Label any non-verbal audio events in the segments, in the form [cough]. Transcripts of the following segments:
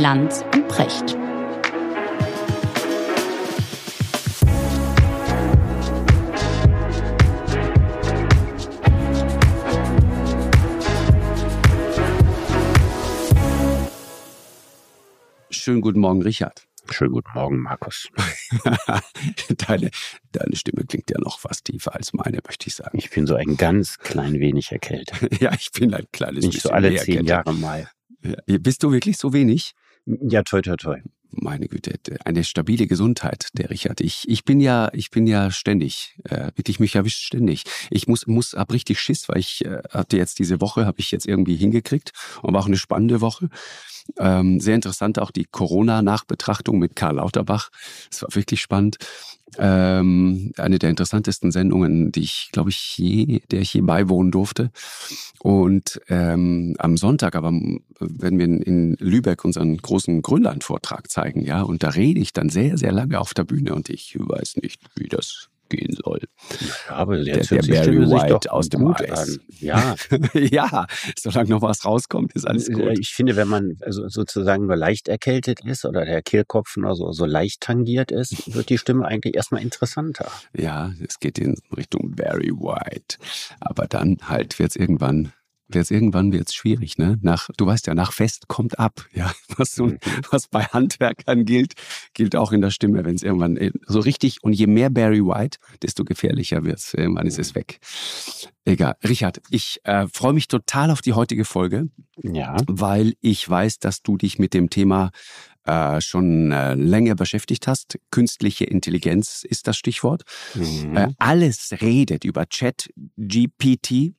Lanz und Precht. Schönen guten Morgen, Richard. Schönen guten Morgen, Markus. [laughs] deine, deine Stimme klingt ja noch fast tiefer als meine, möchte ich sagen. Ich bin so ein ganz klein wenig erkältet. [laughs] ja, ich bin ein kleines Nicht so alle zehn Jahre mal. Ja, bist du wirklich so wenig? Ja, toi, toi, toi. Meine Güte, eine stabile Gesundheit, der Richard. Ich, ich bin ja, ich bin ja ständig, äh, wirklich mich erwischt ständig. Ich muss, muss, hab richtig Schiss, weil ich äh, hatte jetzt diese Woche, habe ich jetzt irgendwie hingekriegt und war auch eine spannende Woche. Ähm, sehr interessant auch die Corona-Nachbetrachtung mit Karl Lauterbach. Es war wirklich spannend. Ähm, eine der interessantesten Sendungen, die ich, glaube ich, je, der ich je beiwohnen durfte. Und ähm, am Sonntag, aber wenn wir in, in Lübeck unseren großen Grönland-Vortrag zeigen, ja, und da rede ich dann sehr, sehr lange auf der Bühne und ich weiß nicht, wie das gehen soll. Ja, aber jetzt der, der Barry White aus dem Eis. An. Ja. [laughs] ja, solange noch was rauskommt, ist alles gut. Ich finde, wenn man also sozusagen nur leicht erkältet ist oder der Kehlkopf nur so, so leicht tangiert ist, wird die Stimme eigentlich erstmal interessanter. Ja, es geht in Richtung Barry White. Aber dann halt wird es irgendwann wird's irgendwann wird's schwierig, ne? Nach, du weißt ja, nach Fest kommt ab, [laughs] ja. Was, so, mhm. was bei Handwerkern gilt, gilt auch in der Stimme, wenn es irgendwann äh, so richtig und je mehr Barry White, desto gefährlicher wird's. Irgendwann ist es weg. Egal. Richard, ich äh, freue mich total auf die heutige Folge. Ja. Weil ich weiß, dass du dich mit dem Thema äh, schon äh, länger beschäftigt hast. Künstliche Intelligenz ist das Stichwort. Mhm. Äh, alles redet über Chat GPT.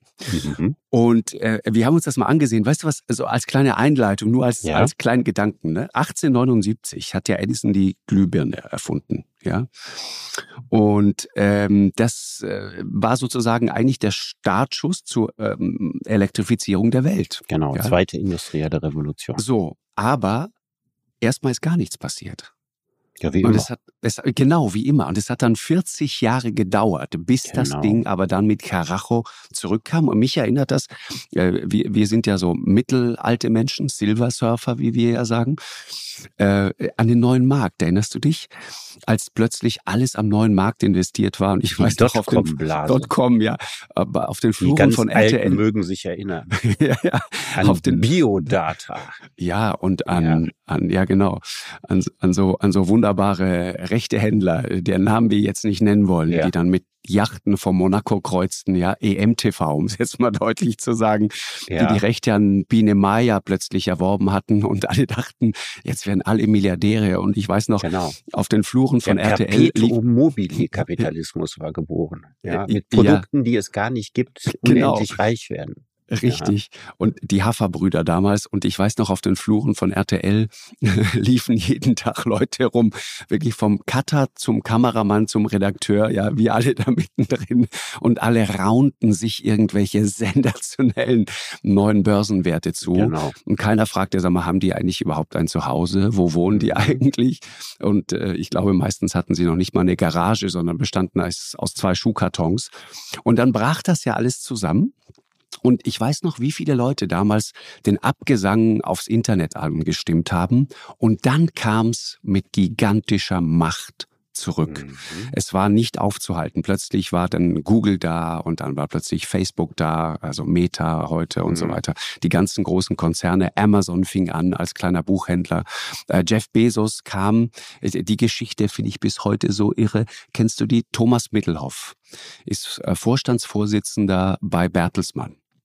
Mhm. Und äh, wir haben uns das mal angesehen. Weißt du was, so als kleine Einleitung, nur als, ja. als kleinen Gedanken. Ne? 1879 hat ja Edison die Glühbirne erfunden. Ja. Und ähm, das äh, war sozusagen eigentlich der Startschuss zur ähm, Elektrifizierung der Welt. Genau, ja? zweite industrielle Revolution. So, aber erstmal ist gar nichts passiert. Ja, wie und immer. Es hat, es, genau, wie immer. Und es hat dann 40 Jahre gedauert, bis genau. das Ding aber dann mit Karacho zurückkam. Und mich erinnert das, äh, wir, wir sind ja so mittelalte Menschen, Silversurfer, wie wir ja sagen, äh, an den neuen Markt. Erinnerst du dich? Als plötzlich alles am neuen Markt investiert war. Und ich weiß doch auf den .com, ja, aber auf den Fluren von RTL. mögen sich erinnern. [laughs] ja, ja. An auf den Biodata. Ja, und an, ja. an ja genau, an, an so an so wunderbare rechte Händler, deren Namen wir jetzt nicht nennen wollen, ja. die dann mit Yachten von Monaco kreuzten, ja, EMTV, um es jetzt mal [laughs] deutlich zu sagen, ja. die die Rechte an Biene Maya plötzlich erworben hatten und alle dachten, jetzt werden alle Milliardäre und ich weiß noch, genau. auf den Fluren von Der RTL. Perpetuum mobile Kapitalismus war geboren, ja, mit Produkten, ja. die es gar nicht gibt, genau. unendlich genau. reich werden. Richtig. Ja. Und die Hafferbrüder damals, und ich weiß noch, auf den Fluren von RTL [laughs] liefen jeden Tag Leute rum, wirklich vom Cutter zum Kameramann zum Redakteur, ja, wie alle da mittendrin. Und alle raunten sich irgendwelche [laughs] sensationellen neuen Börsenwerte zu. Genau. Und keiner fragte, sag mal, haben die eigentlich überhaupt ein Zuhause? Wo wohnen die eigentlich? Und äh, ich glaube, meistens hatten sie noch nicht mal eine Garage, sondern bestanden aus, aus zwei Schuhkartons. Und dann brach das ja alles zusammen. Und ich weiß noch, wie viele Leute damals den Abgesang aufs Internet angestimmt haben. Und dann kam's mit gigantischer Macht zurück. Mhm. Es war nicht aufzuhalten. Plötzlich war dann Google da und dann war plötzlich Facebook da, also Meta heute und mhm. so weiter. Die ganzen großen Konzerne. Amazon fing an als kleiner Buchhändler. Äh, Jeff Bezos kam. Äh, die Geschichte finde ich bis heute so irre. Kennst du die? Thomas Mittelhoff ist äh, Vorstandsvorsitzender bei Bertelsmann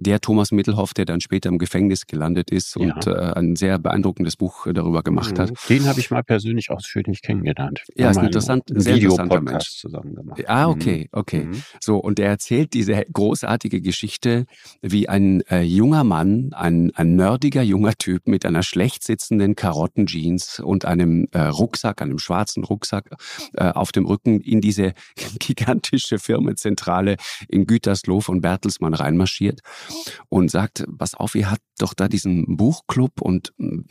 der Thomas Mittelhoff, der dann später im Gefängnis gelandet ist ja. und äh, ein sehr beeindruckendes Buch darüber gemacht mhm. hat. Den habe ich mal persönlich ausführlich kennengelernt. Ja, ist ein interessant, sehr interessanter Mensch. zusammen gemacht. Ah, okay, mhm. okay. Mhm. So, und er erzählt diese großartige Geschichte, wie ein äh, junger Mann, ein, ein nerdiger junger Typ mit einer schlecht sitzenden Karottenjeans und einem äh, Rucksack, einem schwarzen Rucksack äh, auf dem Rücken in diese [laughs] gigantische Firmenzentrale in Gütersloh von Bertelsmann reinmarschiert und sagt, pass auf, ihr habt doch da diesen Buchclub und hm,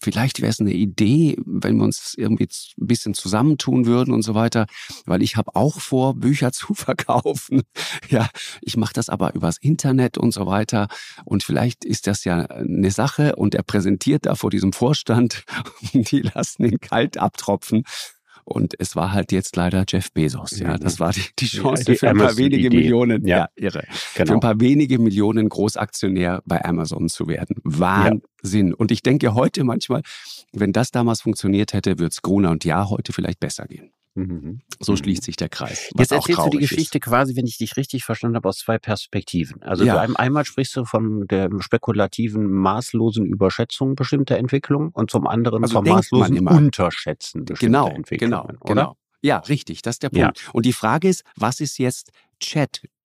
vielleicht wäre es eine Idee, wenn wir uns irgendwie ein bisschen zusammentun würden und so weiter, weil ich habe auch vor, [laughs] Bücher zu verkaufen. [laughs] Ja, ich mache das aber übers Internet und so weiter und vielleicht ist das ja eine Sache und er präsentiert da vor diesem Vorstand [laughs] und die lassen ihn kalt abtropfen. Und es war halt jetzt leider Jeff Bezos. Ja, das war die, die Chance ja, die für ein paar wenige Idee. Millionen. Ja, ja irre. Genau. Für ein paar wenige Millionen Großaktionär bei Amazon zu werden. Wahnsinn. Und ich denke heute manchmal, wenn das damals funktioniert hätte, würde es Gruner und Ja heute vielleicht besser gehen. Mhm. So schließt sich der Kreis. Jetzt erzählst du die Geschichte ist. quasi, wenn ich dich richtig verstanden habe, aus zwei Perspektiven. Also ja. du einmal sprichst du von der spekulativen, maßlosen Überschätzung bestimmter Entwicklungen und zum anderen also vom maßlosen Unterschätzen bestimmter genau, Entwicklungen. Genau, oder? genau. Ja, richtig, das ist der Punkt. Ja. Und die Frage ist, was ist jetzt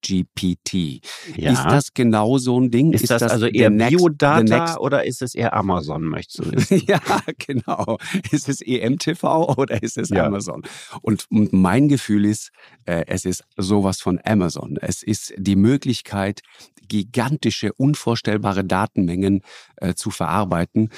ChatGPT. Ja. Ist das genau so ein Ding? Ist, ist das, das, also eher next, Biodata oder ist es eher Amazon, möchtest du wissen? [laughs] ja, genau. Ist es EMTV oder ist es ja. Amazon? Und, und, mein Gefühl ist, äh, es ist sowas von Amazon. Es ist die Möglichkeit, gigantische, unvorstellbare Datenmengen äh, zu verarbeiten.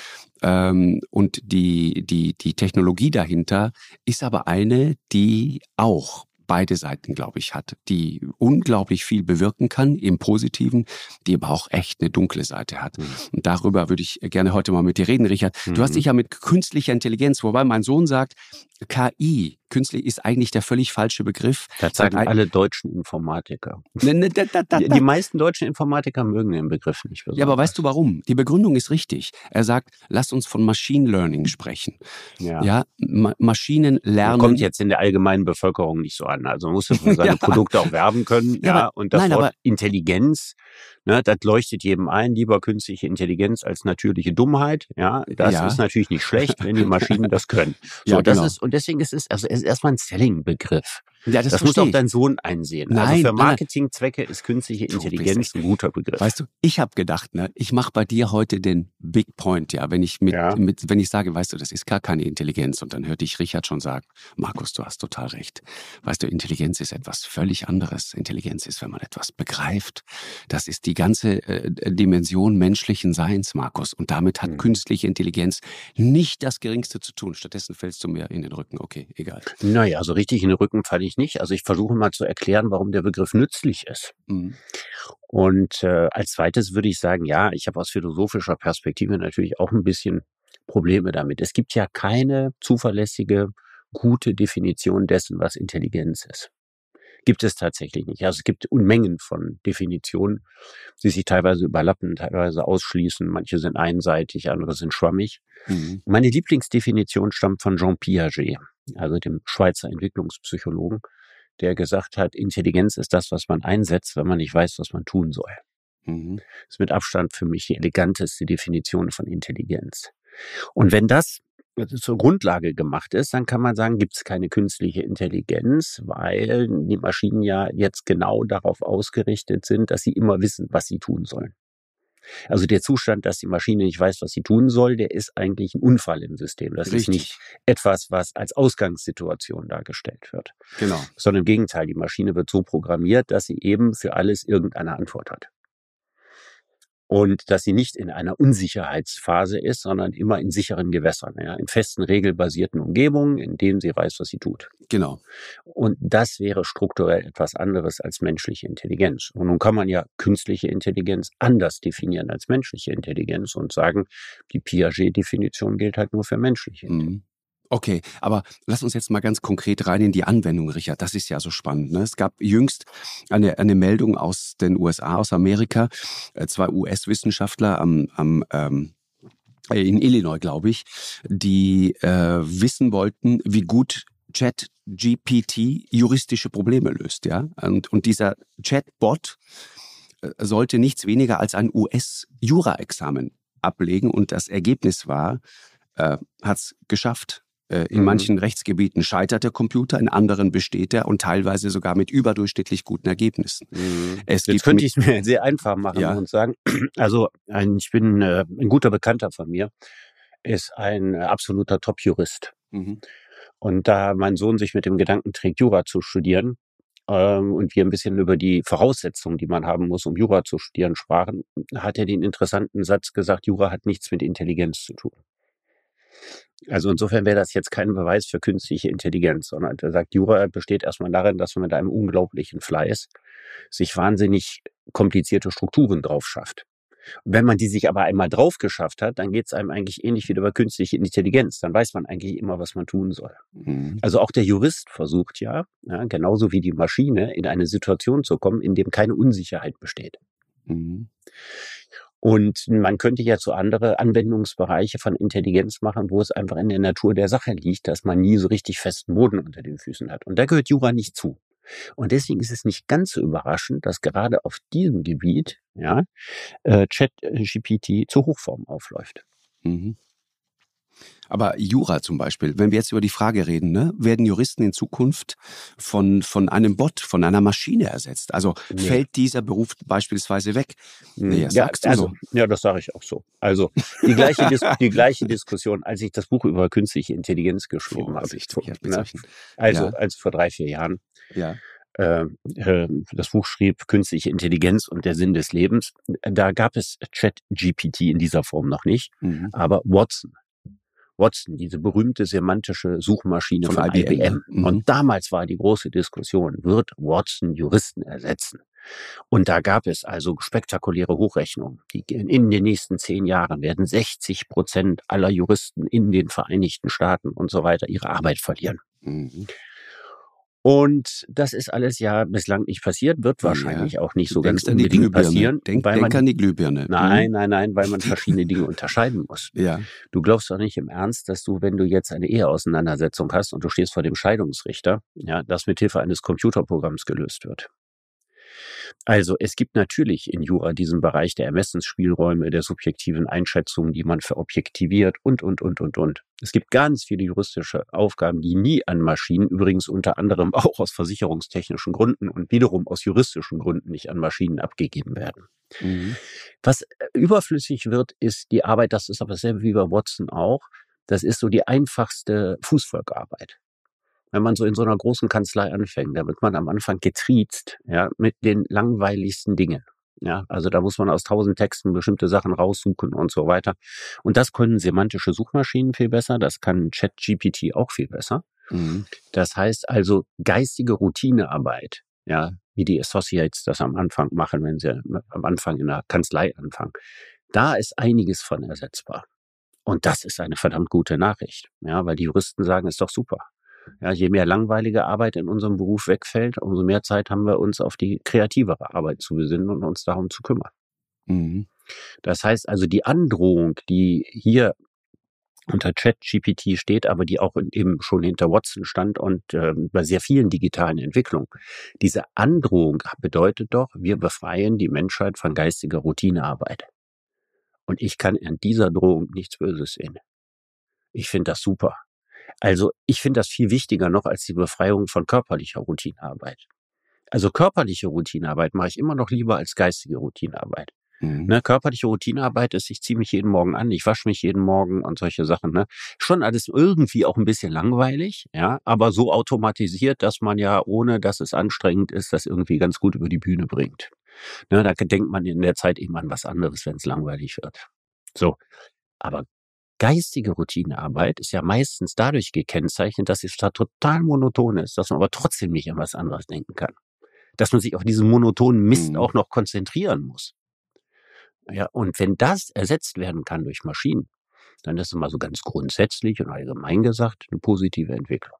Ähm, und die, die, die Technologie dahinter ist aber eine, die auch beide Seiten, glaube ich, hat, die unglaublich viel bewirken kann im Positiven, die aber auch echt eine dunkle Seite hat. Mhm. Und darüber würde ich gerne heute mal mit dir reden, Richard. Mhm. Du hast mhm. dich ja mit künstlicher Intelligenz, wobei mein Sohn sagt, KI, künstlich ist eigentlich der völlig falsche Begriff. Das sagen alle deutschen Informatiker. Ne, ne, die, meisten deutschen Informatiker mögen den Begriff nicht. Besonders. Ja, aber weißt du warum? Die Begründung ist richtig. Er sagt, lass uns von Machine Learning sprechen. Ja, ja Ma Maschinen lernen. Das kommt jetzt in der allgemeinen Bevölkerung nicht so an. Also man muss [laughs] für seine ja. Produkte auch werben können. Ja, ja und das nein, Wort Intelligenz Ne, das leuchtet jedem ein, lieber künstliche Intelligenz als natürliche Dummheit. Ja, das ja. ist natürlich nicht schlecht, wenn die Maschinen [laughs] das können. So, ja, das genau. ist, und deswegen ist es, also es ist erstmal ein Selling-Begriff. Ja, das, das muss auch dein Sohn einsehen. Also nein, also für Marketingzwecke ist künstliche Intelligenz ein guter Begriff. Weißt du, ich habe gedacht, ne, ich mache bei dir heute den Big Point, ja, wenn ich mit, ja. mit, wenn ich sage, weißt du, das ist gar keine Intelligenz und dann hörte ich Richard schon sagen, Markus, du hast total recht. Weißt du, Intelligenz ist etwas völlig anderes. Intelligenz ist, wenn man etwas begreift. Das ist die ganze äh, Dimension menschlichen Seins, Markus. Und damit hat hm. künstliche Intelligenz nicht das Geringste zu tun. Stattdessen fällst du mir in den Rücken. Okay, egal. Naja, also richtig in den Rücken falle ich nicht. Also ich versuche mal zu erklären, warum der Begriff nützlich ist. Mhm. Und äh, als zweites würde ich sagen, ja, ich habe aus philosophischer Perspektive natürlich auch ein bisschen Probleme damit. Es gibt ja keine zuverlässige, gute Definition dessen, was Intelligenz ist. Gibt es tatsächlich nicht. Also es gibt Unmengen von Definitionen, die sich teilweise überlappen, teilweise ausschließen. Manche sind einseitig, andere sind schwammig. Mhm. Meine Lieblingsdefinition stammt von Jean Piaget, also dem Schweizer Entwicklungspsychologen der gesagt hat, Intelligenz ist das, was man einsetzt, wenn man nicht weiß, was man tun soll. Mhm. Das ist mit Abstand für mich die eleganteste Definition von Intelligenz. Und wenn das zur Grundlage gemacht ist, dann kann man sagen, gibt es keine künstliche Intelligenz, weil die Maschinen ja jetzt genau darauf ausgerichtet sind, dass sie immer wissen, was sie tun sollen. Also der Zustand, dass die Maschine nicht weiß, was sie tun soll, der ist eigentlich ein Unfall im System. Das Richtig. ist nicht etwas, was als Ausgangssituation dargestellt wird. Genau. Sondern im Gegenteil, die Maschine wird so programmiert, dass sie eben für alles irgendeine Antwort hat und dass sie nicht in einer Unsicherheitsphase ist, sondern immer in sicheren Gewässern, ja, in festen, regelbasierten Umgebungen, in denen sie weiß, was sie tut. Genau. Und das wäre strukturell etwas anderes als menschliche Intelligenz. Und nun kann man ja künstliche Intelligenz anders definieren als menschliche Intelligenz und sagen, die Piaget-Definition gilt halt nur für menschliche Intelligenz. Mhm. Okay, aber lass uns jetzt mal ganz konkret rein in die Anwendung, Richard. Das ist ja so spannend. Ne? Es gab jüngst eine, eine Meldung aus den USA, aus Amerika. Äh, zwei US-Wissenschaftler am, am ähm, äh, in Illinois, glaube ich, die äh, wissen wollten, wie gut ChatGPT juristische Probleme löst, ja. Und, und dieser Chatbot äh, sollte nichts weniger als ein US-Jura-Examen ablegen und das Ergebnis war, äh, hat es geschafft. Äh, in mhm. manchen Rechtsgebieten scheitert der Computer, in anderen besteht er und teilweise sogar mit überdurchschnittlich guten Ergebnissen. Mhm. Es Jetzt könnte ich es mir [laughs] sehr einfach machen ja. und sagen, [clears throat] also ein, ich bin äh, ein guter Bekannter von mir, ist ein absoluter Top-Jurist. Mhm. Und da mein Sohn sich mit dem Gedanken trägt, Jura zu studieren, ähm, und wir ein bisschen über die Voraussetzungen, die man haben muss, um Jura zu studieren, sprachen, hat er den interessanten Satz gesagt, Jura hat nichts mit Intelligenz zu tun. Also insofern wäre das jetzt kein Beweis für künstliche Intelligenz, sondern er sagt, Jura besteht erstmal darin, dass man mit einem unglaublichen Fleiß sich wahnsinnig komplizierte Strukturen drauf schafft. Wenn man die sich aber einmal drauf geschafft hat, dann geht es einem eigentlich ähnlich wie über künstliche Intelligenz. Dann weiß man eigentlich immer, was man tun soll. Mhm. Also auch der Jurist versucht ja, ja, genauso wie die Maschine, in eine Situation zu kommen, in dem keine Unsicherheit besteht. Mhm. Und man könnte ja zu andere Anwendungsbereiche von Intelligenz machen, wo es einfach in der Natur der Sache liegt, dass man nie so richtig festen Boden unter den Füßen hat. Und da gehört Jura nicht zu. Und deswegen ist es nicht ganz so überraschend, dass gerade auf diesem Gebiet ja, äh, ChatGPT zur Hochform aufläuft. Mhm. Aber Jura zum Beispiel, wenn wir jetzt über die Frage reden, ne, werden Juristen in Zukunft von, von einem Bot, von einer Maschine ersetzt? Also nee. fällt dieser Beruf beispielsweise weg? Nee, ja, sagst du also, so. ja, das sage ich auch so. Also die gleiche, Dis [laughs] die gleiche Diskussion, als ich das Buch über künstliche Intelligenz geschrieben habe. Ne? Also, ja. also vor drei, vier Jahren. Ja. Äh, äh, das Buch schrieb Künstliche Intelligenz und der Sinn des Lebens. Da gab es Chat-GPT in dieser Form noch nicht, mhm. aber Watson Watson, diese berühmte semantische Suchmaschine von, von IBM. IBM. Mhm. Und damals war die große Diskussion, wird Watson Juristen ersetzen? Und da gab es also spektakuläre Hochrechnungen. Die in den nächsten zehn Jahren werden 60 Prozent aller Juristen in den Vereinigten Staaten und so weiter ihre Arbeit verlieren. Mhm. Und das ist alles ja bislang nicht passiert, wird wahrscheinlich ja. auch nicht so ganz unbedingt passieren. Denk, weil denk man, an die Glühbirne. Nein, mhm. nein, nein, weil man [laughs] verschiedene Dinge unterscheiden muss. Ja. Du glaubst doch nicht im Ernst, dass du, wenn du jetzt eine Eheauseinandersetzung hast und du stehst vor dem Scheidungsrichter, ja, das mit Hilfe eines Computerprogramms gelöst wird. Also es gibt natürlich in Jura diesen Bereich der Ermessensspielräume, der subjektiven Einschätzungen, die man verobjektiviert und, und, und, und, und. Es gibt ganz viele juristische Aufgaben, die nie an Maschinen, übrigens unter anderem auch aus versicherungstechnischen Gründen und wiederum aus juristischen Gründen nicht an Maschinen abgegeben werden. Mhm. Was äh, überflüssig wird, ist die Arbeit, das ist aber dasselbe wie bei Watson auch, das ist so die einfachste Fußvolkarbeit wenn man so in so einer großen Kanzlei anfängt, da wird man am Anfang getriezt, ja, mit den langweiligsten Dingen. Ja, also da muss man aus tausend Texten bestimmte Sachen raussuchen und so weiter. Und das können semantische Suchmaschinen viel besser, das kann ChatGPT auch viel besser. Mhm. Das heißt also geistige Routinearbeit, ja, wie die Associates das am Anfang machen, wenn sie am Anfang in der Kanzlei anfangen. Da ist einiges von ersetzbar. Und das ist eine verdammt gute Nachricht, ja, weil die Juristen sagen, ist doch super. Ja, je mehr langweilige Arbeit in unserem Beruf wegfällt, umso mehr Zeit haben wir uns auf die kreativere Arbeit zu besinnen und uns darum zu kümmern. Mhm. Das heißt also, die Androhung, die hier unter ChatGPT steht, aber die auch eben schon hinter Watson stand und äh, bei sehr vielen digitalen Entwicklungen. Diese Androhung bedeutet doch, wir befreien die Menschheit von geistiger Routinearbeit. Und ich kann an dieser Drohung nichts Böses sehen. Ich finde das super. Also ich finde das viel wichtiger noch als die Befreiung von körperlicher Routinearbeit. Also körperliche Routinearbeit mache ich immer noch lieber als geistige Routinearbeit. Mhm. Ne, körperliche Routinearbeit ist, ich ziehe mich jeden Morgen an, ich wasche mich jeden Morgen und solche Sachen. Ne? Schon alles irgendwie auch ein bisschen langweilig, ja, aber so automatisiert, dass man ja, ohne dass es anstrengend ist, das irgendwie ganz gut über die Bühne bringt. Ne, da denkt man in der Zeit eben an was anderes, wenn es langweilig wird. So. Aber geistige Routinearbeit ist ja meistens dadurch gekennzeichnet, dass es da total monoton ist, dass man aber trotzdem nicht an was anderes denken kann. Dass man sich auf diesen monotonen Mist mhm. auch noch konzentrieren muss. Ja, und wenn das ersetzt werden kann durch Maschinen, dann ist es mal so ganz grundsätzlich und allgemein gesagt eine positive Entwicklung.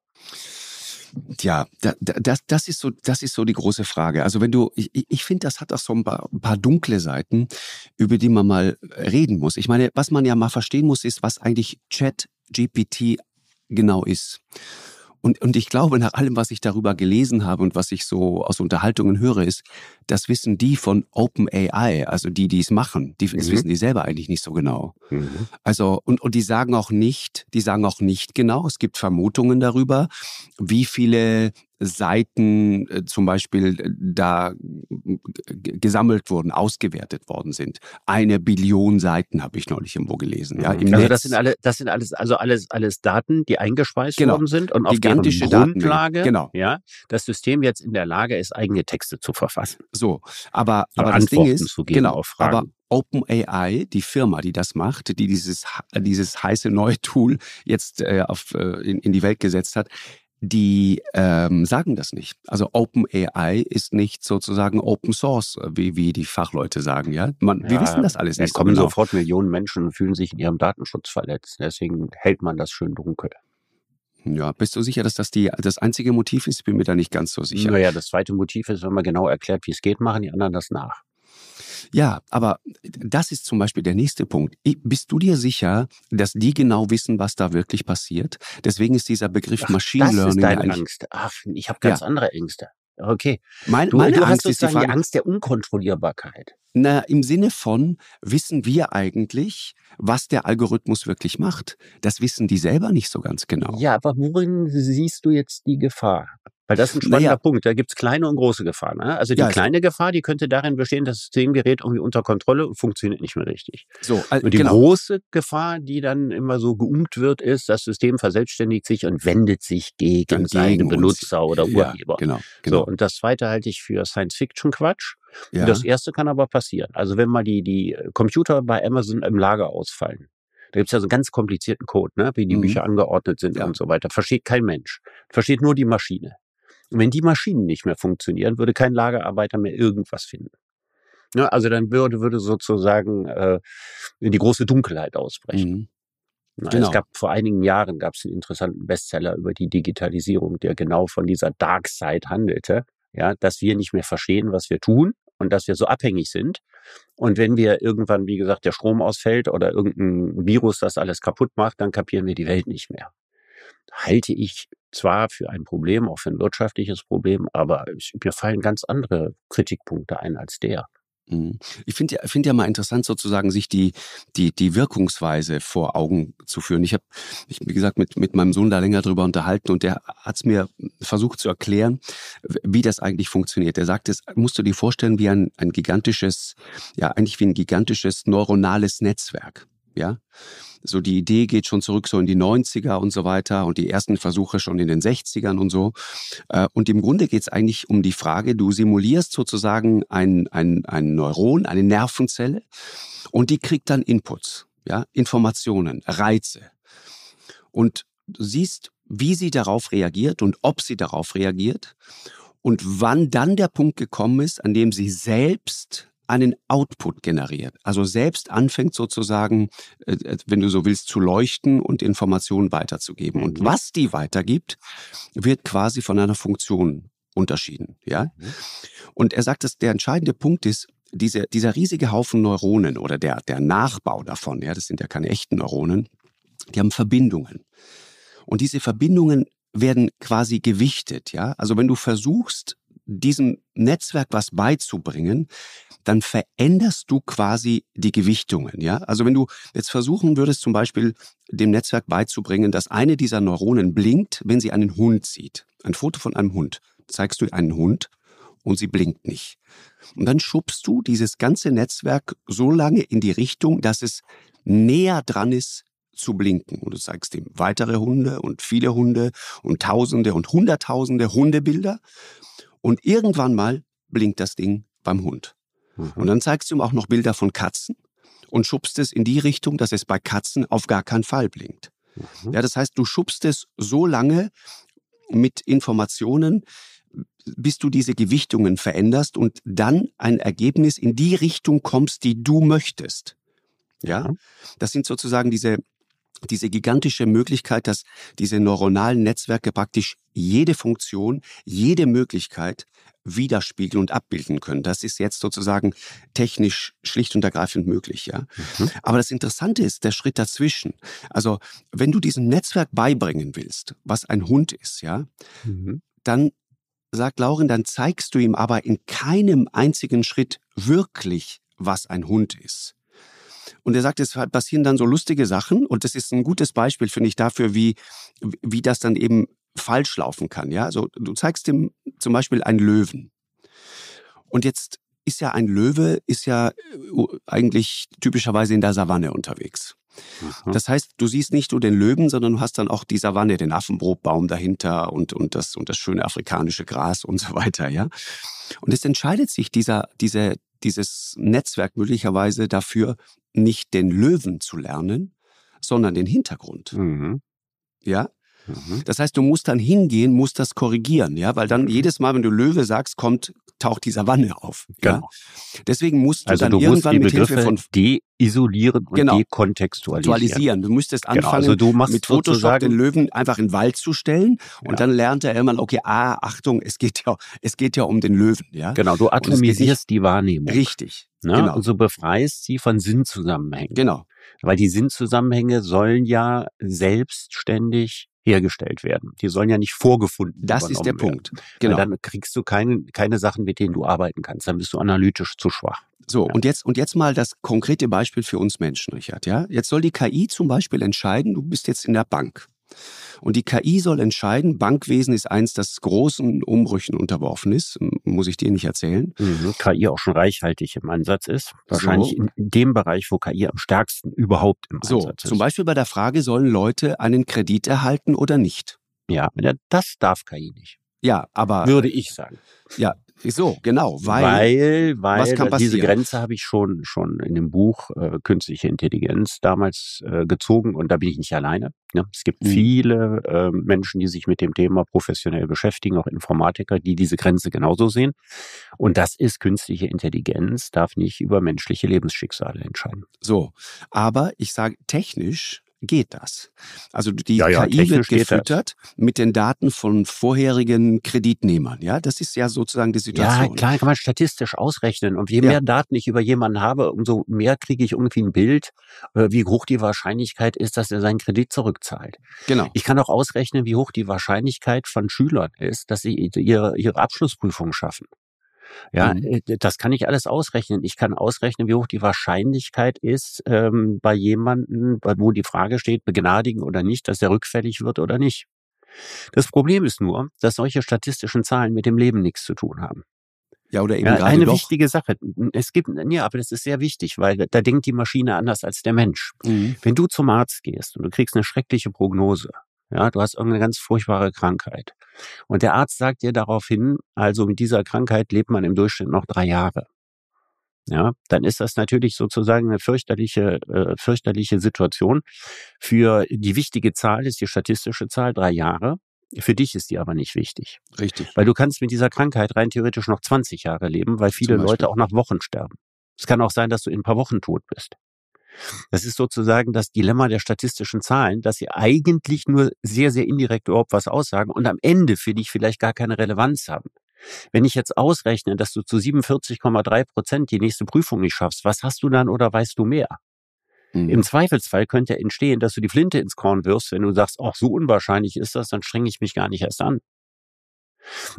Ja, das, das, ist so, das ist so die große Frage. Also wenn du, ich, ich finde, das hat auch so ein paar, ein paar dunkle Seiten, über die man mal reden muss. Ich meine, was man ja mal verstehen muss, ist, was eigentlich Chat GPT genau ist. Und, und ich glaube, nach allem, was ich darüber gelesen habe und was ich so aus Unterhaltungen höre, ist, das wissen die von OpenAI, also die, die es machen. Die, das mhm. wissen die selber eigentlich nicht so genau. Mhm. Also, und, und die sagen auch nicht, die sagen auch nicht genau, es gibt Vermutungen darüber, wie viele Seiten äh, zum Beispiel äh, da gesammelt wurden, ausgewertet worden sind. Eine Billion Seiten habe ich neulich irgendwo gelesen. Ja, im also Netz. das sind alle, das sind alles, also alles, alles Daten, die eingespeist genau. worden sind und auf Gigantische Grundlage, genau. ja, das System jetzt in der Lage ist, eigene Texte zu verfassen. So, aber, aber das Ding ist, genau, aber OpenAI, die Firma, die das macht, die dieses, dieses heiße neue Tool jetzt äh, auf, äh, in, in die Welt gesetzt hat, die ähm, sagen das nicht. Also OpenAI ist nicht sozusagen Open Source, wie, wie die Fachleute sagen. Ja, Man, ja, wir wissen das alles nicht. Es kommen so genau. sofort Millionen Menschen und fühlen sich in ihrem Datenschutz verletzt. Deswegen hält man das schön dunkel. Ja, bist du sicher, dass das die, das einzige Motiv ist? Ich bin mir da nicht ganz so sicher. Naja, das zweite Motiv ist, wenn man genau erklärt, wie es geht, machen die anderen das nach. Ja, aber das ist zum Beispiel der nächste Punkt. Bist du dir sicher, dass die genau wissen, was da wirklich passiert? Deswegen ist dieser Begriff Ach, Machine das Learning. Das ist deine Angst. Ach, ich habe ganz ja. andere Ängste. Okay. Mein, du, meine du Angst ist die, Frage, die Angst der Unkontrollierbarkeit. Na, im Sinne von, wissen wir eigentlich, was der Algorithmus wirklich macht? Das wissen die selber nicht so ganz genau. Ja, aber worin siehst du jetzt die Gefahr? Weil das ist ein spannender naja. Punkt. Da gibt's kleine und große Gefahren. Ne? Also die ja, kleine Gefahr, die könnte darin bestehen, das System gerät irgendwie unter Kontrolle und funktioniert nicht mehr richtig. So, also, und die genau. große Gefahr, die dann immer so geumt wird, ist, das System verselbstständigt sich und wendet sich gegen, gegen seine Benutzer oder Urheber. Ja, genau, genau. So, und das zweite halte ich für Science-Fiction-Quatsch. Ja. Das erste kann aber passieren. Also wenn mal die, die Computer bei Amazon im Lager ausfallen, da gibt's ja so einen ganz komplizierten Code, ne? wie die mhm. Bücher angeordnet sind ja. und so weiter. Versteht kein Mensch. Versteht nur die Maschine. Und wenn die Maschinen nicht mehr funktionieren, würde kein Lagerarbeiter mehr irgendwas finden. Ja, also dann würde, würde sozusagen äh, in die große Dunkelheit ausbrechen. Mhm. Na, genau. Es gab vor einigen Jahren gab es einen interessanten Bestseller über die Digitalisierung, der genau von dieser Dark Side handelte. Ja, dass wir nicht mehr verstehen, was wir tun und dass wir so abhängig sind. Und wenn wir irgendwann, wie gesagt, der Strom ausfällt oder irgendein Virus das alles kaputt macht, dann kapieren wir die Welt nicht mehr. Halte ich zwar für ein Problem, auch für ein wirtschaftliches Problem, aber mir fallen ganz andere Kritikpunkte ein als der. Mhm. Ich finde ja, finde ja mal interessant, sozusagen sich die, die, die Wirkungsweise vor Augen zu führen. Ich habe mich, wie gesagt, mit, mit meinem Sohn da länger drüber unterhalten und der hat es mir versucht zu erklären, wie das eigentlich funktioniert. Er sagt, es musst du dir vorstellen wie ein, ein gigantisches, ja, eigentlich wie ein gigantisches neuronales Netzwerk. Ja, so die Idee geht schon zurück so in die 90er und so weiter und die ersten Versuche schon in den 60ern und so. Äh, und im Grunde geht es eigentlich um die Frage, du simulierst sozusagen ein, ein, ein Neuron, eine Nervenzelle und die kriegt dann Inputs, ja, Informationen, Reize. Und du siehst, wie sie darauf reagiert und ob sie darauf reagiert und wann dann der Punkt gekommen ist, an dem sie selbst einen Output generiert. Also selbst anfängt sozusagen, äh, äh, wenn du so willst, zu leuchten und Informationen weiterzugeben. Und mhm. was die weitergibt, wird quasi von einer Funktion unterschieden. Ja? Mhm. Und er sagt, dass der entscheidende Punkt ist, diese, dieser riesige Haufen Neuronen oder der, der Nachbau davon, ja, das sind ja keine echten Neuronen, die haben Verbindungen. Und diese Verbindungen werden quasi gewichtet, ja. Also wenn du versuchst, diesem Netzwerk was beizubringen, dann veränderst du quasi die Gewichtungen. Ja? Also wenn du jetzt versuchen würdest, zum Beispiel dem Netzwerk beizubringen, dass eine dieser Neuronen blinkt, wenn sie einen Hund sieht. Ein Foto von einem Hund. Zeigst du einen Hund und sie blinkt nicht. Und dann schubst du dieses ganze Netzwerk so lange in die Richtung, dass es näher dran ist zu blinken. Und du zeigst ihm weitere Hunde und viele Hunde und Tausende und Hunderttausende Hundebilder. Und irgendwann mal blinkt das Ding beim Hund. Mhm. Und dann zeigst du ihm auch noch Bilder von Katzen und schubst es in die Richtung, dass es bei Katzen auf gar keinen Fall blinkt. Mhm. Ja, das heißt, du schubst es so lange mit Informationen, bis du diese Gewichtungen veränderst und dann ein Ergebnis in die Richtung kommst, die du möchtest. Ja, das sind sozusagen diese diese gigantische Möglichkeit, dass diese neuronalen Netzwerke praktisch jede Funktion, jede Möglichkeit widerspiegeln und abbilden können. Das ist jetzt sozusagen technisch schlicht und ergreifend möglich, ja. Mhm. Aber das Interessante ist der Schritt dazwischen. Also, wenn du diesem Netzwerk beibringen willst, was ein Hund ist, ja, mhm. dann sagt Lauren, dann zeigst du ihm aber in keinem einzigen Schritt wirklich, was ein Hund ist. Und er sagt, es passieren dann so lustige Sachen und das ist ein gutes Beispiel, finde ich, dafür, wie, wie das dann eben falsch laufen kann. Ja, also du zeigst ihm zum Beispiel einen Löwen. Und jetzt ist ja ein Löwe, ist ja äh, eigentlich typischerweise in der Savanne unterwegs. Mhm. Das heißt, du siehst nicht nur den Löwen, sondern du hast dann auch die Savanne, den Affenbrotbaum dahinter und, und, das, und das schöne afrikanische Gras und so weiter, ja. Und es entscheidet sich dieser, diese, dieses Netzwerk möglicherweise dafür, nicht den Löwen zu lernen, sondern den Hintergrund. Mhm. Ja, Mhm. Das heißt, du musst dann hingehen, musst das korrigieren, ja, weil dann jedes Mal, wenn du Löwe sagst, kommt taucht die Savanne auf. Genau. Ja? Deswegen musst du also dann du irgendwann mit Hilfe von deisolieren und genau. dekontextualisieren. Du müsstest genau, anfangen, also du mit Photoshop den Löwen einfach in den Wald zu stellen und ja. dann lernt er immer, okay, ah, Achtung, es geht ja, es geht ja um den Löwen, ja. Genau, du atomisierst die Wahrnehmung. Richtig. Ne? Genau. Und so befreist sie von Sinnzusammenhängen. Genau. Weil die Sinnzusammenhänge sollen ja selbstständig hergestellt werden. Die sollen ja nicht vorgefunden werden. Das ist der werden. Punkt. Genau. Weil dann kriegst du keine, keine Sachen, mit denen du arbeiten kannst. Dann bist du analytisch zu schwach. So, ja. und jetzt, und jetzt mal das konkrete Beispiel für uns Menschen, Richard, ja? Jetzt soll die KI zum Beispiel entscheiden, du bist jetzt in der Bank. Und die KI soll entscheiden, Bankwesen ist eins, das großen Umbrüchen unterworfen ist, muss ich dir nicht erzählen. Mhm. KI auch schon reichhaltig im Einsatz ist. Wahrscheinlich so. in dem Bereich, wo KI am stärksten überhaupt im so, Einsatz ist. Zum Beispiel bei der Frage, sollen Leute einen Kredit erhalten oder nicht? Ja, das darf KI nicht. Ja, aber. Würde ich sagen. Ja, so, genau, weil, weil, weil was kann diese Grenze habe ich schon schon in dem Buch äh, Künstliche Intelligenz damals äh, gezogen und da bin ich nicht alleine. Ne? Es gibt mhm. viele äh, Menschen, die sich mit dem Thema professionell beschäftigen, auch Informatiker, die diese Grenze genauso sehen. Und das ist künstliche Intelligenz, darf nicht über menschliche Lebensschicksale entscheiden. So, aber ich sage technisch geht das. Also die ja, ja, KI wird gefüttert mit den Daten von vorherigen Kreditnehmern. Ja, das ist ja sozusagen die Situation. Ja, klar, kann man statistisch ausrechnen. Und je mehr Daten ich über jemanden habe, umso mehr kriege ich irgendwie ein Bild, äh, wie hoch die Wahrscheinlichkeit ist, dass er seinen Kredit zurückzahlt. Genau. Ich kann auch ausrechnen, wie hoch die Wahrscheinlichkeit von Schülern ist, dass sie ihre, ihre Abschlussprüfung schaffen. Ja, mhm. Äh, das kann ich alles ausrechnen. Ich kann ausrechnen, wie hoch die Wahrscheinlichkeit ist ähm, bei jemandem, wo die Frage steht, begnadigen oder nicht, dass er rückfällig wird oder nicht. Das Problem ist nur, dass solche statistischen Zahlen mit dem Leben nichts zu tun haben. Ja, oder eben ja, gerade eine doch. wichtige Sache. Es gibt, ja, aber das ist sehr wichtig, weil da denkt die Maschine anders als der Mensch. Mhm. Wenn du zum Arzt gehst und du kriegst eine schreckliche Prognose, ja, du hast irgendeine ganz furchtbare Krankheit. Und der Arzt sagt dir daraufhin, also mit dieser Krankheit lebt man im Durchschnitt noch drei Jahre. Ja, dann ist das natürlich sozusagen eine fürchterliche, äh, fürchterliche Situation. Für die wichtige Zahl ist die statistische Zahl drei Jahre. Für dich ist die aber nicht wichtig. Richtig. Weil du kannst mit dieser Krankheit rein theoretisch noch 20 Jahre leben, weil viele Leute auch nach Wochen sterben. Es kann auch sein, dass du in ein paar Wochen tot bist. Das ist sozusagen das Dilemma der statistischen Zahlen, dass sie eigentlich nur sehr, sehr indirekt überhaupt was aussagen und am Ende für dich vielleicht gar keine Relevanz haben. Wenn ich jetzt ausrechne, dass du zu 47,3 Prozent die nächste Prüfung nicht schaffst, was hast du dann oder weißt du mehr? Mhm. Im Zweifelsfall könnte entstehen, dass du die Flinte ins Korn wirfst, wenn du sagst, ach, so unwahrscheinlich ist das, dann strenge ich mich gar nicht erst an.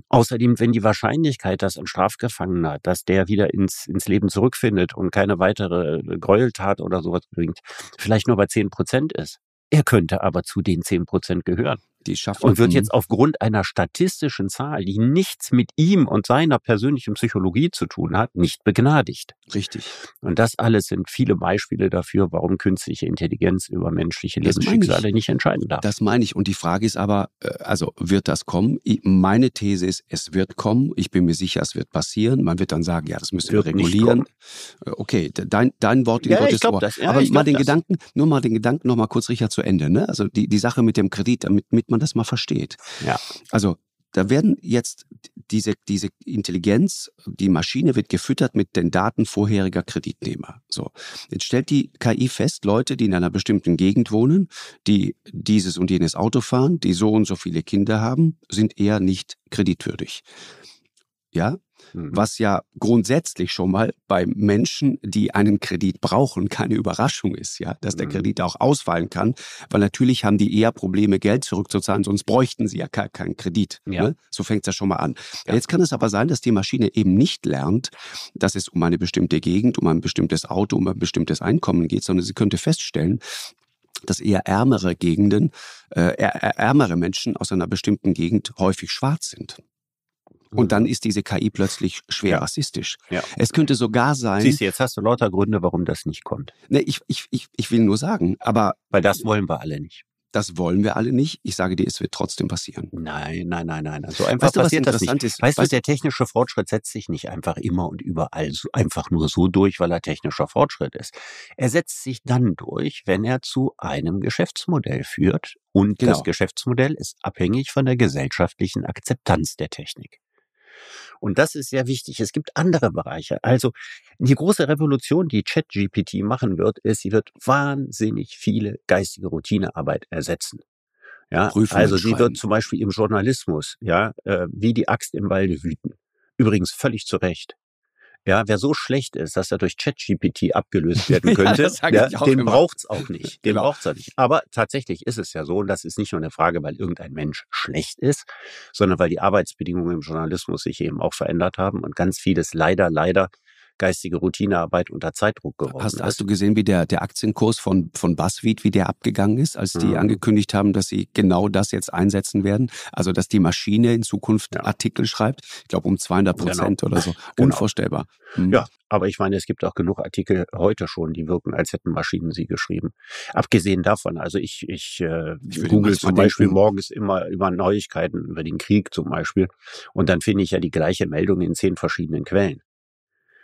Außerdem, wenn die Wahrscheinlichkeit, dass ein Strafgefangener, dass der wieder ins, ins Leben zurückfindet und keine weitere Gräueltat oder sowas bringt, vielleicht nur bei zehn Prozent ist. Er könnte aber zu den zehn Prozent gehören die schaffen. Und wird jetzt aufgrund einer statistischen Zahl, die nichts mit ihm und seiner persönlichen Psychologie zu tun hat, nicht begnadigt. Richtig. Und das alles sind viele Beispiele dafür, warum künstliche Intelligenz über menschliche Lebensschicksale nicht entscheiden darf. Das meine ich. Und die Frage ist aber, äh, also wird das kommen? Meine These ist, es wird kommen. Ich bin mir sicher, es wird passieren. Man wird dann sagen, ja, das müssen wir regulieren. Äh, okay, dein, dein Wort in ja, Gottes glaub, Ohr. Das, ja, aber mal den das. Gedanken, nur mal den Gedanken noch mal kurz, Richard, zu Ende. Ne? Also die, die Sache mit dem Kredit, damit, damit man man das mal versteht. Ja. Also da werden jetzt diese, diese Intelligenz, die Maschine wird gefüttert mit den Daten vorheriger Kreditnehmer. So. Jetzt stellt die KI fest, Leute, die in einer bestimmten Gegend wohnen, die dieses und jenes Auto fahren, die so und so viele Kinder haben, sind eher nicht kreditwürdig. Ja, mhm. was ja grundsätzlich schon mal bei Menschen, die einen Kredit brauchen, keine Überraschung ist, ja, dass der mhm. Kredit auch ausfallen kann, weil natürlich haben die eher Probleme, Geld zurückzuzahlen, sonst bräuchten sie ja keinen Kredit. Ja. Ne? So fängt es ja schon mal an. Ja. Jetzt kann es aber sein, dass die Maschine eben nicht lernt, dass es um eine bestimmte Gegend, um ein bestimmtes Auto, um ein bestimmtes Einkommen geht, sondern sie könnte feststellen, dass eher ärmere Gegenden, äh, ärmere Menschen aus einer bestimmten Gegend häufig schwarz sind. Und dann mhm. ist diese KI plötzlich schwer ja. rassistisch. Ja. Es könnte sogar sein. Siehst du, jetzt hast du lauter Gründe, warum das nicht kommt. Ne, ich, ich, ich, ich will nur sagen, aber. Weil das wollen wir alle nicht. Das wollen wir alle nicht. Ich sage dir, es wird trotzdem passieren. Nein, nein, nein, nein. So einfach weißt du, passiert das nicht. Ist? Weißt, weißt du, der technische Fortschritt setzt sich nicht einfach immer und überall so, einfach nur so durch, weil er technischer Fortschritt ist. Er setzt sich dann durch, wenn er zu einem Geschäftsmodell führt. Und genau. das Geschäftsmodell ist abhängig von der gesellschaftlichen Akzeptanz der Technik. Und das ist sehr wichtig. Es gibt andere Bereiche. Also die große Revolution, die ChatGPT machen wird, ist, sie wird wahnsinnig viele geistige Routinearbeit ersetzen. Ja, Prüfungen also sie wird zum Beispiel im Journalismus, ja, äh, wie die Axt im Walde wüten. Übrigens völlig zu Recht. Ja, wer so schlecht ist, dass er durch ChatGPT abgelöst [laughs] werden könnte, ja, ja, den braucht's auch nicht. Den genau. braucht's auch nicht. Aber tatsächlich ist es ja so, und das ist nicht nur eine Frage, weil irgendein Mensch schlecht ist, sondern weil die Arbeitsbedingungen im Journalismus sich eben auch verändert haben und ganz vieles leider, leider geistige Routinearbeit unter Zeitdruck geworden hast, ist. Hast du gesehen, wie der, der Aktienkurs von, von BuzzFeed, wie der abgegangen ist, als die mhm. angekündigt haben, dass sie genau das jetzt einsetzen werden? Also, dass die Maschine in Zukunft ja. Artikel schreibt? Ich glaube, um 200 Prozent genau. oder so. Genau. Unvorstellbar. Mhm. Ja, aber ich meine, es gibt auch genug Artikel heute schon, die wirken, als hätten Maschinen sie geschrieben. Abgesehen davon, also ich, ich, äh, ich google zum Beispiel denken. morgens immer über Neuigkeiten, über den Krieg zum Beispiel. Und dann finde ich ja die gleiche Meldung in zehn verschiedenen Quellen.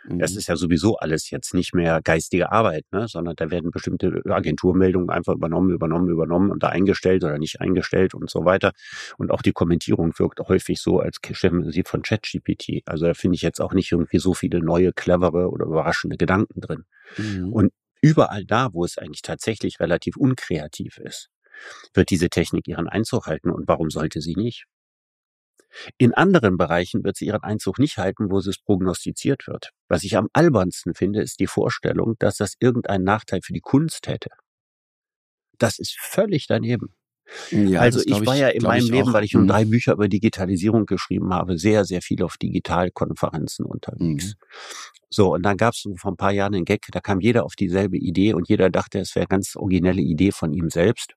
Das mhm. ist ja sowieso alles jetzt nicht mehr geistige Arbeit, ne? sondern da werden bestimmte Agenturmeldungen einfach übernommen, übernommen, übernommen und da eingestellt oder nicht eingestellt und so weiter. Und auch die Kommentierung wirkt häufig so, als kämen sie von ChatGPT. Also da finde ich jetzt auch nicht irgendwie so viele neue, clevere oder überraschende Gedanken drin. Mhm. Und überall da, wo es eigentlich tatsächlich relativ unkreativ ist, wird diese Technik ihren Einzug halten. Und warum sollte sie nicht? In anderen Bereichen wird sie ihren Einzug nicht halten, wo es prognostiziert wird. Was ich am albernsten finde, ist die Vorstellung, dass das irgendeinen Nachteil für die Kunst hätte. Das ist völlig daneben. Ja, also ich war ja in meinem Leben, weil ich um mhm. drei Bücher über Digitalisierung geschrieben habe, sehr, sehr viel auf Digitalkonferenzen unterwegs. Mhm. So, und dann gab es vor ein paar Jahren einen Gag, da kam jeder auf dieselbe Idee und jeder dachte, es wäre eine ganz originelle Idee von ihm selbst.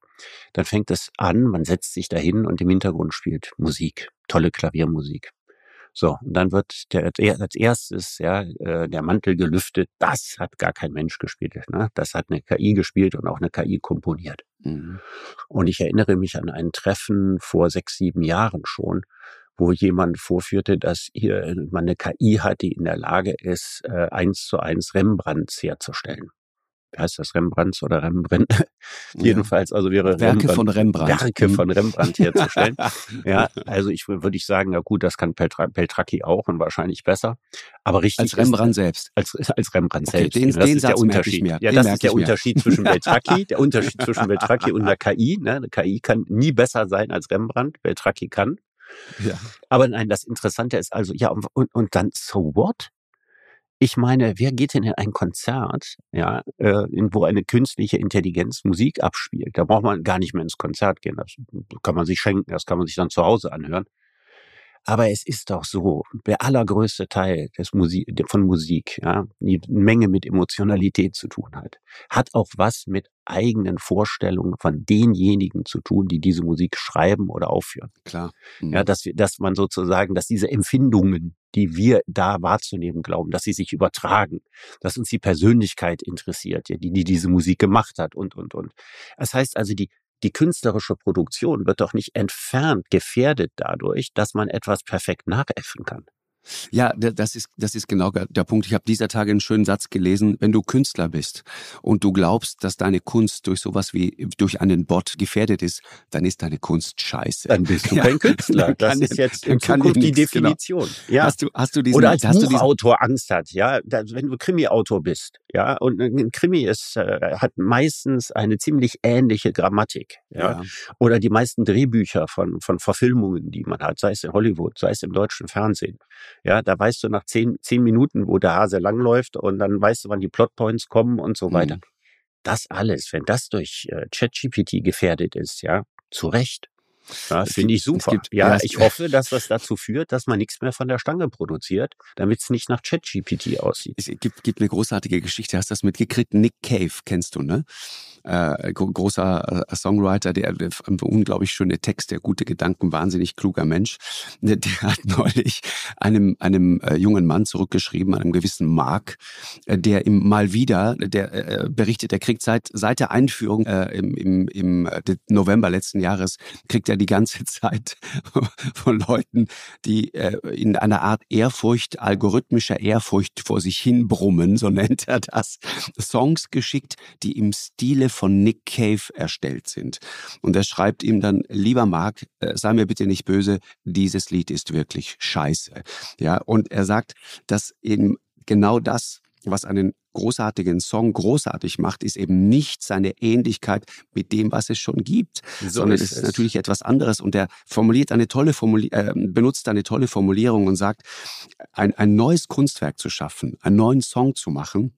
Dann fängt es an, man setzt sich dahin und im Hintergrund spielt Musik, tolle Klaviermusik. So, und dann wird der, als erstes ja, äh, der Mantel gelüftet. Das hat gar kein Mensch gespielt. Ne? Das hat eine KI gespielt und auch eine KI komponiert. Mhm. Und ich erinnere mich an ein Treffen vor sechs, sieben Jahren schon, wo jemand vorführte, dass hier man eine KI hat, die in der Lage ist, äh, eins zu eins Rembrandts herzustellen wie heißt das, Rembrandts oder Rembrandt? [laughs] Ja. Jedenfalls, also wäre Werke Rembrandt, von Rembrandt. Werke mhm. von Rembrandt herzustellen. [laughs] ja, also ich würde ich sagen, na gut, das kann Peltracchi auch und wahrscheinlich besser. Aber richtig. Als Rembrandt ist, selbst. Als, als Rembrandt okay, selbst. Den, das den ist Satz der Unterschied. Ja, den das ist [laughs] der Unterschied zwischen Beltracchi, der Unterschied zwischen Beltracchi und der KI. Ne? Eine KI kann nie besser sein als Rembrandt. Beltracchi kann. Ja. Aber nein, das Interessante ist also, ja, und, und dann, so what? Ich meine, wer geht denn in ein Konzert, ja, äh, wo eine künstliche Intelligenz Musik abspielt? Da braucht man gar nicht mehr ins Konzert gehen. Das kann man sich schenken, das kann man sich dann zu Hause anhören. Aber es ist doch so, der allergrößte Teil des Musik, von Musik, ja, die eine Menge mit Emotionalität zu tun hat, hat auch was mit eigenen Vorstellungen von denjenigen zu tun, die diese Musik schreiben oder aufführen. Klar. Mhm. Ja, dass wir, dass man sozusagen, dass diese Empfindungen, die wir da wahrzunehmen glauben, dass sie sich übertragen, dass uns die Persönlichkeit interessiert, ja, die, die diese Musik gemacht hat und, und, und. Das heißt also, die, die künstlerische Produktion wird doch nicht entfernt gefährdet dadurch, dass man etwas perfekt nachäffen kann. Ja, das ist, das ist genau der Punkt. Ich habe dieser Tage einen schönen Satz gelesen. Wenn du Künstler bist und du glaubst, dass deine Kunst durch sowas wie durch einen Bot gefährdet ist, dann ist deine Kunst scheiße. Dann bist du [laughs] ja. kein Künstler. Das ist jetzt in Zukunft die genau. Definition. Genau. Ja. Hast du, hast du diesen, Oder als hast Buchautor Angst hat, ja, wenn du Krimi-Autor bist, ja, und ein Krimi ist, äh, hat meistens eine ziemlich ähnliche Grammatik, ja? ja. Oder die meisten Drehbücher von, von Verfilmungen, die man hat, sei es in Hollywood, sei es im deutschen Fernsehen Ja, da weißt du nach zehn, zehn Minuten, wo der Hase langläuft und dann weißt du, wann die Plotpoints kommen und so weiter. Mhm. Das alles, wenn das durch äh, ChatGPT gefährdet ist, ja, zu Recht. Ja, finde ich super. Gibt, ja, ja, ich hoffe, dass das dazu führt, dass man nichts mehr von der Stange produziert, damit es nicht nach ChatGPT aussieht. Es gibt, gibt eine großartige Geschichte, hast du das mitgekriegt? Nick Cave kennst du, ne? Äh, großer äh, Songwriter, der, der unglaublich schöne Texte, gute Gedanken, wahnsinnig kluger Mensch. [laughs] Der, der hat neulich einem, einem äh, jungen Mann zurückgeschrieben, einem gewissen Mark, äh, der ihm mal wieder, der äh, berichtet, er kriegt seit, seit der Einführung äh, im, im, im November letzten Jahres, kriegt er die ganze [laughs] Zeit von Leuten, die äh, in einer Art Ehrfurcht, algorithmischer Ehrfurcht vor sich hin brummen, so nennt er das, Songs geschickt, die im Stile von Nick Cave erstellt sind. Und er schreibt ihm dann, lieber Mark, äh, sei mir bitte nicht böse, dieses Lied ist wirklich scheiße. Ja, und er sagt, dass eben genau das was einen großartigen Song großartig macht, ist eben nicht seine Ähnlichkeit mit dem, was es schon gibt, so sondern ist es ist natürlich etwas anderes. Und er formuliert eine tolle Formulier äh, benutzt eine tolle Formulierung und sagt, ein, ein neues Kunstwerk zu schaffen, einen neuen Song zu machen,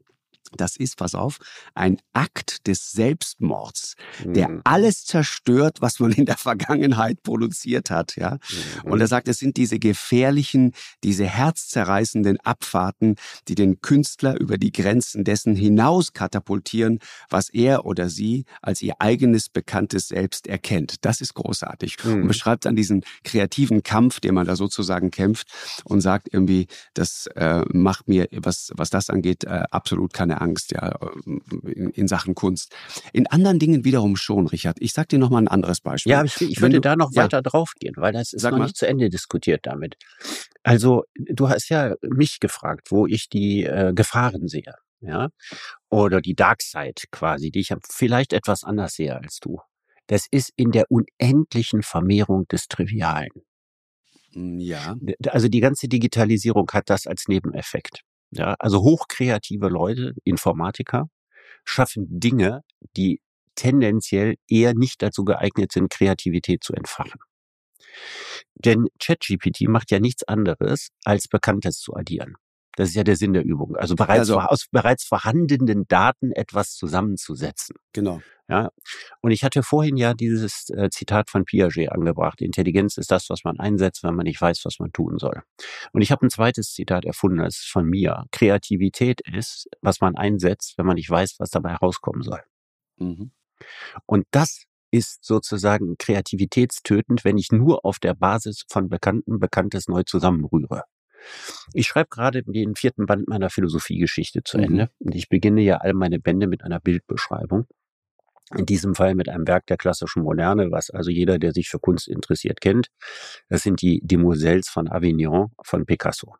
das ist, pass auf, ein Akt des Selbstmords, der mhm. alles zerstört, was man in der Vergangenheit produziert hat, ja. Mhm. Und er sagt, es sind diese gefährlichen, diese herzzerreißenden Abfahrten, die den Künstler über die Grenzen dessen hinaus katapultieren, was er oder sie als ihr eigenes bekanntes Selbst erkennt. Das ist großartig. Mhm. Und beschreibt dann diesen kreativen Kampf, den man da sozusagen kämpft und sagt irgendwie, das äh, macht mir, was, was das angeht, äh, absolut keine Angst, ja, in, in, Sachen Kunst. In anderen Dingen wiederum schon, Richard. Ich sag dir noch mal ein anderes Beispiel. Ja, ich, ich würde du, da noch ja. weiter drauf gehen, weil das ist Sag noch mal. nicht zu Ende diskutiert damit. Also, du hast ja mich gefragt, wo ich die äh, Gefahren sehe, ja, oder die Dark Side quasi, die ich vielleicht etwas anders sehe als du. Das ist in der unendlichen Vermehrung des Trivialen. Hm, ja. Also die ganze Digitalisierung hat das als Nebeneffekt. Ja, also hochkreative Leute, Informatiker, schaffen Dinge, die tendenziell eher nicht dazu geeignet sind, Kreativität zu entfachen. Denn ChatGPT macht ja nichts anderes, als Bekanntes zu addieren. Das ist ja der Sinn der Übung. Also bereits also, aus bereits vorhandenen Daten etwas zusammenzusetzen. Genau. Ja. Und ich hatte vorhin ja dieses äh, Zitat von Piaget angebracht. Intelligenz ist das, was man einsetzt, wenn man nicht weiß, was man tun soll. Und ich habe ein zweites Zitat erfunden, das ist von mir. Kreativität ist, was man einsetzt, wenn man nicht weiß, was dabei rauskommen soll. Mhm. Und das ist sozusagen kreativitätstötend, wenn ich nur auf der Basis von Bekannten Bekanntes neu zusammenrühre. Ich schreibe gerade den vierten Band meiner Philosophiegeschichte zu mhm. Ende. Und ich beginne ja all meine Bände mit einer Bildbeschreibung. In diesem Fall mit einem Werk der klassischen Moderne, was also jeder, der sich für Kunst interessiert, kennt. Das sind die Demoiselles von Avignon von Picasso.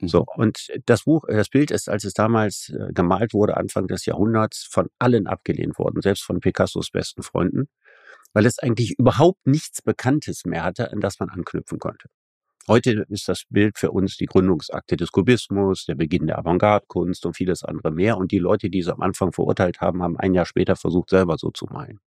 Mhm. So, und das Buch, das Bild ist, als es damals äh, gemalt wurde, Anfang des Jahrhunderts, von allen abgelehnt worden, selbst von Picassos besten Freunden, weil es eigentlich überhaupt nichts Bekanntes mehr hatte, an das man anknüpfen konnte. Heute ist das Bild für uns die Gründungsakte des Kubismus, der Beginn der Avantgarde-Kunst und vieles andere mehr. Und die Leute, die es am Anfang verurteilt haben, haben ein Jahr später versucht, selber so zu malen.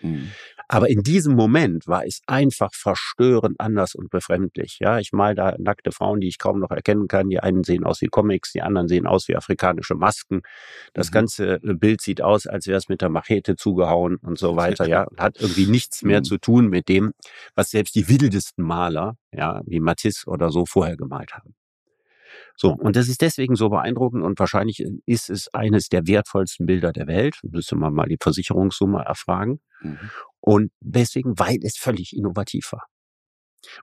Mhm. Aber in diesem Moment war es einfach verstörend anders und befremdlich. Ja, ich mal da nackte Frauen, die ich kaum noch erkennen kann. Die einen sehen aus wie Comics, die anderen sehen aus wie afrikanische Masken. Das mhm. ganze äh, Bild sieht aus, als wäre es mit der Machete zugehauen und so weiter. Ja, und hat irgendwie nichts mehr mhm. zu tun mit dem, was selbst die wildesten Maler, ja, wie Matisse oder so vorher gemalt haben. So, und das ist deswegen so beeindruckend und wahrscheinlich äh, ist es eines der wertvollsten Bilder der Welt. Müsste man mal die Versicherungssumme erfragen. Mhm. Und deswegen, weil es völlig innovativ war.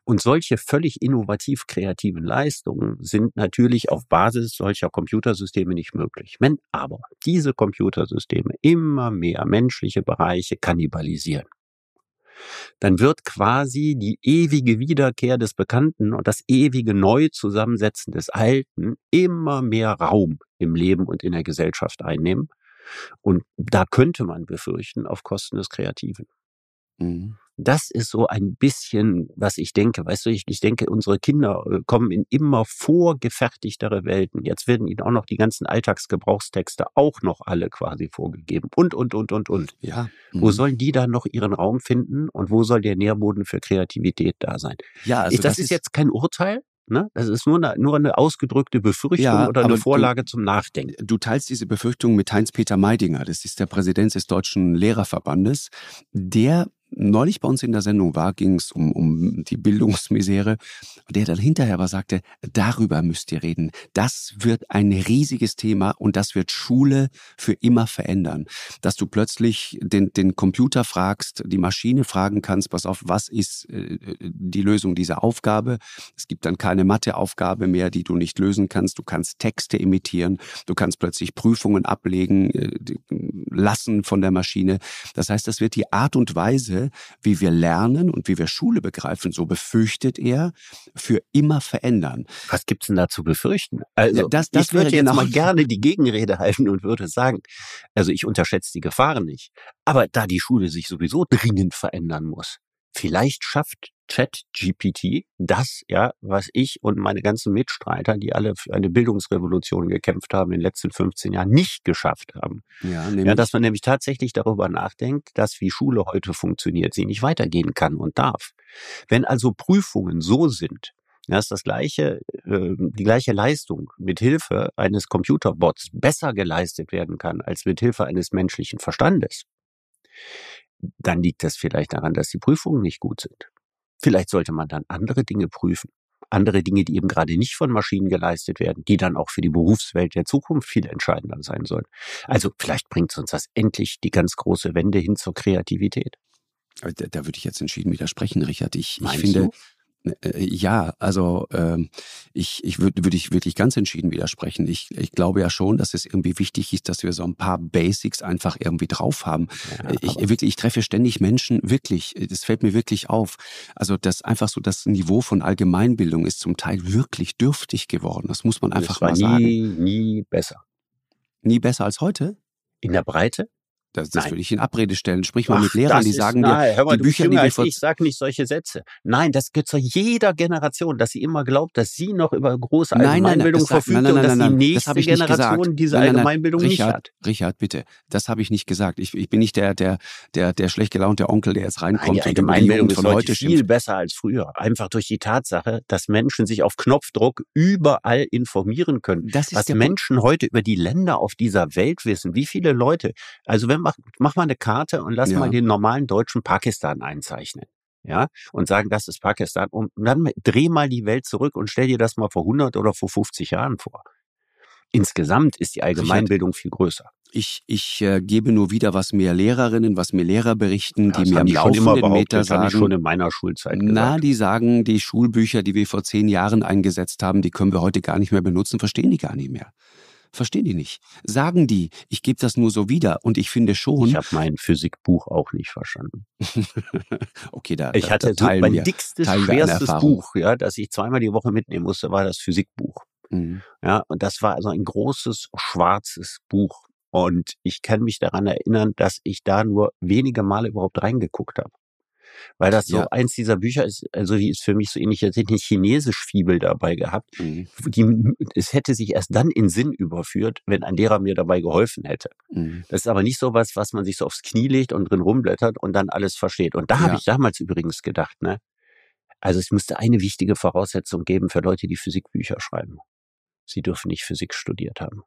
Und solche völlig innovativ kreativen Leistungen sind natürlich auf Basis solcher Computersysteme nicht möglich. Wenn aber diese Computersysteme immer mehr menschliche Bereiche kannibalisieren, dann wird quasi die ewige Wiederkehr des Bekannten und das ewige Neuzusammensetzen des Alten immer mehr Raum im Leben und in der Gesellschaft einnehmen. Und da könnte man befürchten, auf Kosten des Kreativen. Mhm. Das ist so ein bisschen, was ich denke. Weißt du, ich, ich denke, unsere Kinder äh, kommen in immer vorgefertigtere Welten. Jetzt werden ihnen auch noch die ganzen Alltagsgebrauchstexte auch noch alle quasi vorgegeben. Und, und, und, und, und. Ja. Mhm. Wo sollen die dann noch ihren Raum finden? Und wo soll der Nährboden für Kreativität da sein? Ja, also das, das ist jetzt kein Urteil. Ne? Das ist nur eine, nur eine ausgedrückte Befürchtung ja, oder eine Vorlage du, zum Nachdenken. Du teilst diese Befürchtung mit Heinz-Peter Meidinger, das ist der Präsident des Deutschen Lehrerverbandes. Der neulich bei uns in der Sendung war, ging es um, um die Bildungsmisere, der dann hinterher aber sagte, darüber müsst ihr reden. Das wird ein riesiges Thema und das wird Schule für immer verändern. Dass du plötzlich den, den Computer fragst, die Maschine fragen kannst, pass auf, was ist äh, die Lösung dieser Aufgabe? Es gibt dann keine Matheaufgabe mehr, die du nicht lösen kannst. Du kannst Texte imitieren, du kannst plötzlich Prüfungen ablegen äh, lassen von der Maschine. Das heißt, das wird die Art und Weise, wie wir lernen und wie wir Schule begreifen, so befürchtet er, für immer verändern. Was gibt's denn da zu befürchten? Also, ja, das, das ich würde jetzt mal gerne die Gegenrede [laughs] halten und würde sagen, also ich unterschätze die Gefahren nicht. Aber da die Schule sich sowieso dringend verändern muss, vielleicht schafft Chat-GPT, das, ja, was ich und meine ganzen Mitstreiter, die alle für eine Bildungsrevolution gekämpft haben, in den letzten 15 Jahren nicht geschafft haben. Ja, ja, dass man nämlich tatsächlich darüber nachdenkt, dass wie Schule heute funktioniert, sie nicht weitergehen kann und darf. Wenn also Prüfungen so sind, dass das gleiche, äh, die gleiche Leistung mit Hilfe eines Computerbots besser geleistet werden kann als mit Hilfe eines menschlichen Verstandes, dann liegt das vielleicht daran, dass die Prüfungen nicht gut sind. Vielleicht sollte man dann andere Dinge prüfen. Andere Dinge, die eben gerade nicht von Maschinen geleistet werden, die dann auch für die Berufswelt der Zukunft viel entscheidender sein sollen. Also vielleicht bringt uns das endlich die ganz große Wende hin zur Kreativität. Da, da würde ich jetzt entschieden widersprechen, Richard. Ich, ich finde, du? Äh, ja, also ähm, ich, ich würde würd ich wirklich ganz entschieden widersprechen. Ich, ich glaube ja schon, dass es irgendwie wichtig ist, dass wir so ein paar Basics einfach irgendwie drauf haben. Ja, ich, wirklich, ich treffe ständig Menschen, wirklich, das fällt mir wirklich auf. Also das einfach so das Niveau von Allgemeinbildung ist zum Teil wirklich dürftig geworden. Das muss man einfach mal sagen. Nie, nie besser. Nie besser als heute? In der Breite? Das, das würde ich in Abrede stellen. Sprich mal Ach, mit Lehrern, die sagen nein, dir, mal, die Bücher, die wir vor ich sag nicht solche Sätze. Nein, das gehört zu jeder Generation, dass sie immer glaubt, dass sie noch über große Allgemeinbildung nein, nein, verfügt nein, und dass die nächste Generation diese Allgemeinbildung Richard, nicht hat. Richard, bitte, das habe ich nicht gesagt. Ich, ich bin nicht der, der, der, der schlecht gelaunte Onkel, der jetzt reinkommt. Nein, die Allgemeinbildung ist heute viel besser als früher. Einfach durch die Tatsache, dass Menschen sich auf Knopfdruck überall informieren können. Das ist Was Menschen heute über die Länder auf dieser Welt wissen. Wie viele Leute, also wenn man, mach mal eine Karte und lass ja. mal den normalen Deutschen Pakistan einzeichnen. Ja, und sagen, das ist Pakistan. Und dann dreh mal die Welt zurück und stell dir das mal vor 100 oder vor 50 Jahren vor. Insgesamt ist die Allgemeinbildung viel größer. Ich, ich äh, gebe nur wieder, was mir Lehrerinnen, was mir Lehrer berichten, ja, die mir am laufenden Meter sagen. Ich schon in meiner Schulzeit gesagt. Na, die sagen, die Schulbücher, die wir vor zehn Jahren eingesetzt haben, die können wir heute gar nicht mehr benutzen, verstehen die gar nicht mehr. Verstehen die nicht. Sagen die, ich gebe das nur so wieder und ich finde schon. Ich habe mein Physikbuch auch nicht verstanden. [laughs] okay, da Ich hatte da, da so mein wir, dickstes, schwerstes Buch, ja, das ich zweimal die Woche mitnehmen musste, war das Physikbuch. Mhm. Ja, und das war also ein großes schwarzes Buch. Und ich kann mich daran erinnern, dass ich da nur wenige Male überhaupt reingeguckt habe weil das so ja. eins dieser Bücher ist, also die ist für mich so ähnlich, als hätte ich Chinesisch-Fibel dabei gehabt. Mhm. Die, es hätte sich erst dann in Sinn überführt, wenn ein Lehrer mir dabei geholfen hätte. Mhm. Das ist aber nicht so was, was man sich so aufs Knie legt und drin rumblättert und dann alles versteht. Und da ja. habe ich damals übrigens gedacht, ne? Also es müsste eine wichtige Voraussetzung geben für Leute, die Physikbücher schreiben. Sie dürfen nicht Physik studiert haben.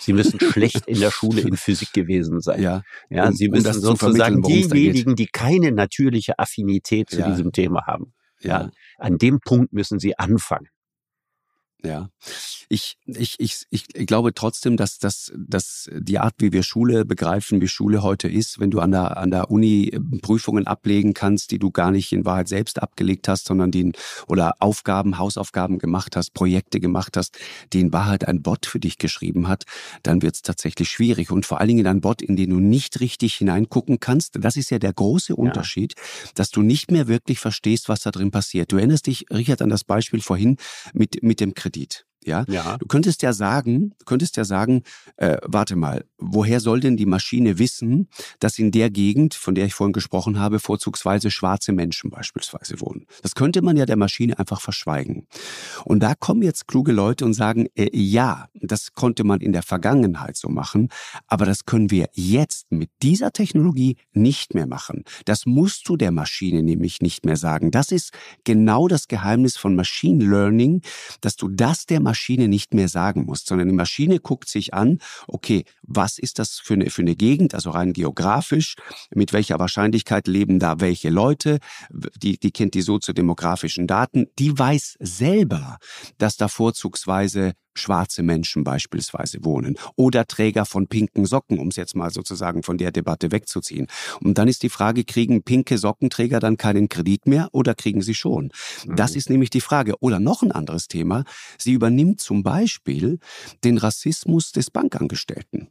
Sie müssen schlecht in der [laughs] Schule in Physik gewesen sein. Ja, ja um, Sie müssen um sozusagen diejenigen, die keine natürliche Affinität zu ja. diesem Thema haben. Ja. ja, an dem Punkt müssen Sie anfangen. Ja, ich, ich, ich, ich glaube trotzdem, dass, dass, dass die Art, wie wir Schule begreifen, wie Schule heute ist, wenn du an der, an der Uni ähm, Prüfungen ablegen kannst, die du gar nicht in Wahrheit selbst abgelegt hast, sondern die oder Aufgaben, Hausaufgaben gemacht hast, Projekte gemacht hast, die in Wahrheit ein Bot für dich geschrieben hat, dann wird es tatsächlich schwierig. Und vor allen Dingen ein Bot, in den du nicht richtig hineingucken kannst. Das ist ja der große Unterschied, ja. dass du nicht mehr wirklich verstehst, was da drin passiert. Du erinnerst dich, Richard, an das Beispiel vorhin mit, mit dem Kredit. Ja? ja, du könntest ja sagen, du könntest ja sagen, äh, warte mal, woher soll denn die Maschine wissen, dass in der Gegend, von der ich vorhin gesprochen habe, vorzugsweise schwarze Menschen beispielsweise wohnen? Das könnte man ja der Maschine einfach verschweigen. Und da kommen jetzt kluge Leute und sagen, äh, ja, das konnte man in der Vergangenheit so machen, aber das können wir jetzt mit dieser Technologie nicht mehr machen. Das musst du der Maschine nämlich nicht mehr sagen. Das ist genau das Geheimnis von Machine Learning, dass du das der Maschine nicht mehr sagen musst, sondern die Maschine guckt sich an, okay, was ist das für eine, für eine Gegend, also rein geografisch, mit welcher Wahrscheinlichkeit leben da welche Leute, die, die kennt die soziodemografischen Daten, die weiß selber, dass da vorzugsweise schwarze Menschen beispielsweise wohnen oder Träger von pinken Socken, um es jetzt mal sozusagen von der Debatte wegzuziehen. Und dann ist die Frage, kriegen pinke Sockenträger dann keinen Kredit mehr oder kriegen sie schon? Das mhm. ist nämlich die Frage. Oder noch ein anderes Thema. Sie übernimmt zum Beispiel den Rassismus des Bankangestellten.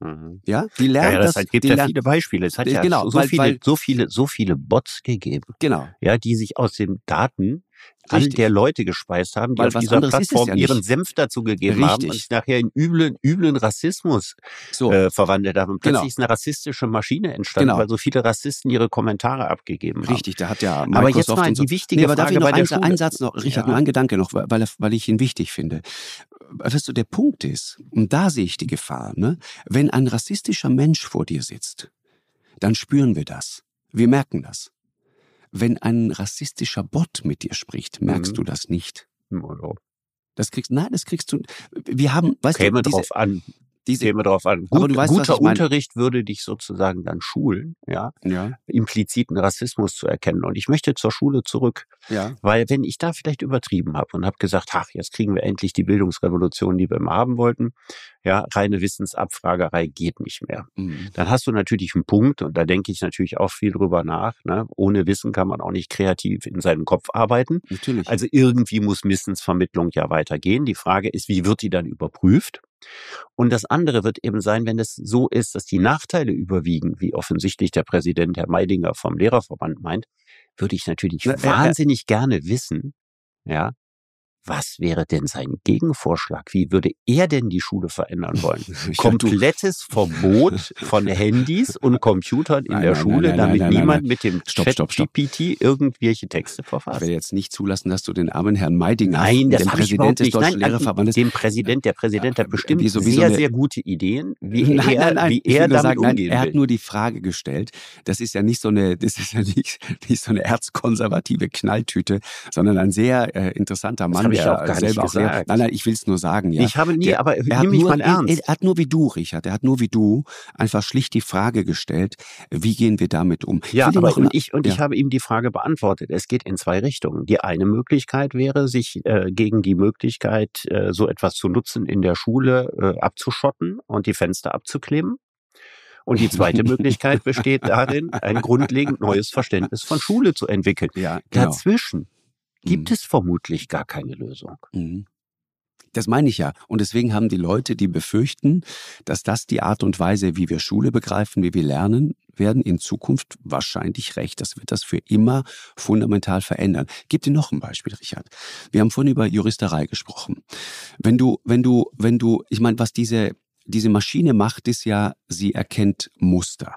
Mhm. Ja, die lernen ja, ja, das. das gibt ja viele Beispiele. Es hat ja genau, so, weil, viele, weil, so viele, so viele Bots gegeben. Genau. Ja, die sich aus den Daten all der Leute gespeist haben, die Weil auf dieser Plattform ja ihren Senf dazu gegeben Richtig. haben und sich nachher in üblen, üblen Rassismus so. äh, verwandelt haben. Und genau. plötzlich genau. ist eine rassistische Maschine entstanden, genau. weil so viele Rassisten ihre Kommentare abgegeben haben. Richtig, da hat ja Microsoft Aber jetzt mal die so. wichtige nee, aber Frage darf ich noch einen, Satz noch, Richard, ja. nur ein Gedanke noch, weil, weil ich ihn wichtig finde. Weißt du, der Punkt ist, und da sehe ich die Gefahr, ne? wenn ein rassistischer Mensch vor dir sitzt, dann spüren wir das. Wir merken das. Wenn ein rassistischer Bot mit dir spricht, merkst mhm. du das nicht. Das kriegst, nein, das kriegst du. Wir haben, weißt Käme du, diese, drauf an. Diese, käme drauf an. Gut, weißt, guter Unterricht würde dich sozusagen dann schulen, ja, ja, impliziten Rassismus zu erkennen. Und ich möchte zur Schule zurück, ja. weil wenn ich da vielleicht übertrieben habe und habe gesagt, ach, jetzt kriegen wir endlich die Bildungsrevolution, die wir immer haben wollten, ja, reine Wissensabfragerei geht nicht mehr. Mhm. Dann hast du natürlich einen Punkt und da denke ich natürlich auch viel drüber nach. Ne? Ohne Wissen kann man auch nicht kreativ in seinem Kopf arbeiten. Natürlich. Also irgendwie muss Wissensvermittlung ja weitergehen. Die Frage ist, wie wird die dann überprüft? Und das andere wird eben sein, wenn es so ist, dass die Nachteile überwiegen, wie offensichtlich der Präsident Herr Meidinger vom Lehrerverband meint, würde ich natürlich Na, wahnsinnig äh, gerne wissen, ja, was wäre denn sein Gegenvorschlag? Wie würde er denn die Schule verändern wollen? [laughs] Komplettes Verbot von Handys und Computern in nein, der nein, Schule, nein, damit niemand mit dem stopp, stopp, stopp. GPT irgendwelche Texte verfasst. Ich werde jetzt nicht zulassen, dass du den armen Herrn Meidinger, nein, das den Präsident des Deutschen Lehrerverbandes, den Präsident, der Präsident hat bestimmt wie so, wie sehr, so sehr gute Ideen, wie er, wie er damit sagen, umgehen Er hat nur die Frage gestellt. Das ist ja nicht so eine, das ist ja nicht, [laughs] nicht so eine erzkonservative Knalltüte, sondern ein sehr äh, interessanter Mann ich auch gar nicht gesagt. Auch, nein, nein, ich will es nur sagen. Ja. Ich habe nie, der, aber er mal ernst. Er, er, hat nur wie du, Richard, er hat nur wie du einfach schlicht die Frage gestellt, wie gehen wir damit um? Ja, aber und, ich, und ja. ich habe ihm die Frage beantwortet. Es geht in zwei Richtungen. Die eine Möglichkeit wäre, sich äh, gegen die Möglichkeit, äh, so etwas zu nutzen in der Schule äh, abzuschotten und die Fenster abzukleben. Und die zweite [laughs] Möglichkeit besteht darin, ein grundlegend neues Verständnis von Schule zu entwickeln. Ja, genau. Dazwischen gibt mhm. es vermutlich gar keine Lösung. Mhm. Das meine ich ja. Und deswegen haben die Leute, die befürchten, dass das die Art und Weise, wie wir Schule begreifen, wie wir lernen werden, in Zukunft wahrscheinlich recht. Das wird das für immer fundamental verändern. Gib dir noch ein Beispiel, Richard. Wir haben vorhin über Juristerei gesprochen. Wenn du, wenn du, wenn du, ich meine, was diese, diese Maschine macht, ist ja, sie erkennt Muster.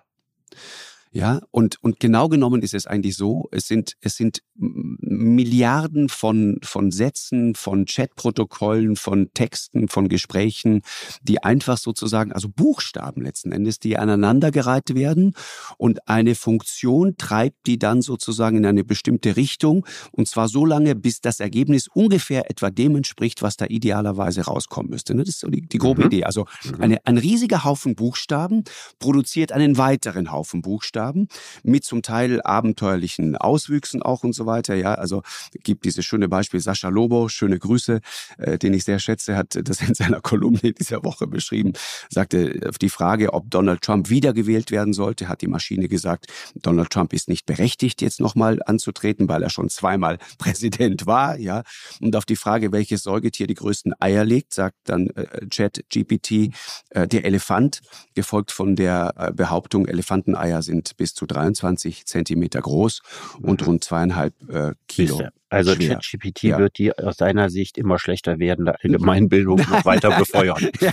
Ja, und, und genau genommen ist es eigentlich so, es sind, es sind Milliarden von, von Sätzen, von Chatprotokollen, von Texten, von Gesprächen, die einfach sozusagen, also Buchstaben letzten Endes, die aneinandergereiht werden und eine Funktion treibt die dann sozusagen in eine bestimmte Richtung und zwar so lange, bis das Ergebnis ungefähr etwa dem entspricht, was da idealerweise rauskommen müsste. Ne? Das ist so die, die grobe mhm. Idee. Also mhm. eine, ein riesiger Haufen Buchstaben produziert einen weiteren Haufen Buchstaben Buchstaben mit zum Teil abenteuerlichen Auswüchsen auch und so weiter. Ja, also gibt dieses schöne Beispiel Sascha Lobo, schöne Grüße, äh, den ich sehr schätze, hat das in seiner Kolumne dieser Woche beschrieben, sagte auf die Frage, ob Donald Trump wiedergewählt werden sollte, hat die Maschine gesagt, Donald Trump ist nicht berechtigt, jetzt nochmal anzutreten, weil er schon zweimal [laughs] Präsident war. Ja, und auf die Frage, welches Säugetier die größten Eier legt, sagt dann äh, Chat GPT äh, der Elefant, gefolgt von der äh, Behauptung, Elefanteneier sind bis zu 23 Zentimeter groß und mhm. rund zweieinhalb äh, Kilo. Also ChatGPT ja. wird die aus deiner Sicht immer schlechter werdende Allgemeinbildung [laughs] noch weiter befeuern. [laughs] ja,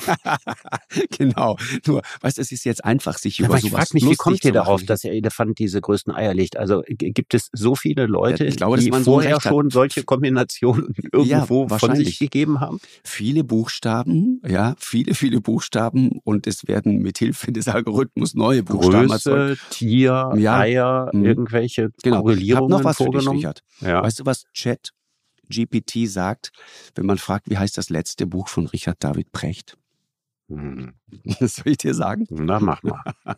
genau. Nur, weißt du, es ist jetzt einfach, sich ja, über sowas Ich frage mich, wie kommt ihr darauf, dass der Elefant diese größten Eier legt? Also gibt es so viele Leute, glaube, die vorher so schon solche Kombinationen [laughs] irgendwo von sich gegeben haben? Viele Buchstaben, ja, viele, viele Buchstaben und es werden mit Hilfe des Algorithmus neue Buchstaben Größe, erzeugt. Tier, Eier, mhm. irgendwelche genau. Korrelierungen ich noch was vorgenommen. Für dich, ja. Weißt du, was Chat GPT sagt, wenn man fragt, wie heißt das letzte Buch von Richard David Precht? Hm. [laughs] Soll ich dir sagen? Na, mach mal. [laughs]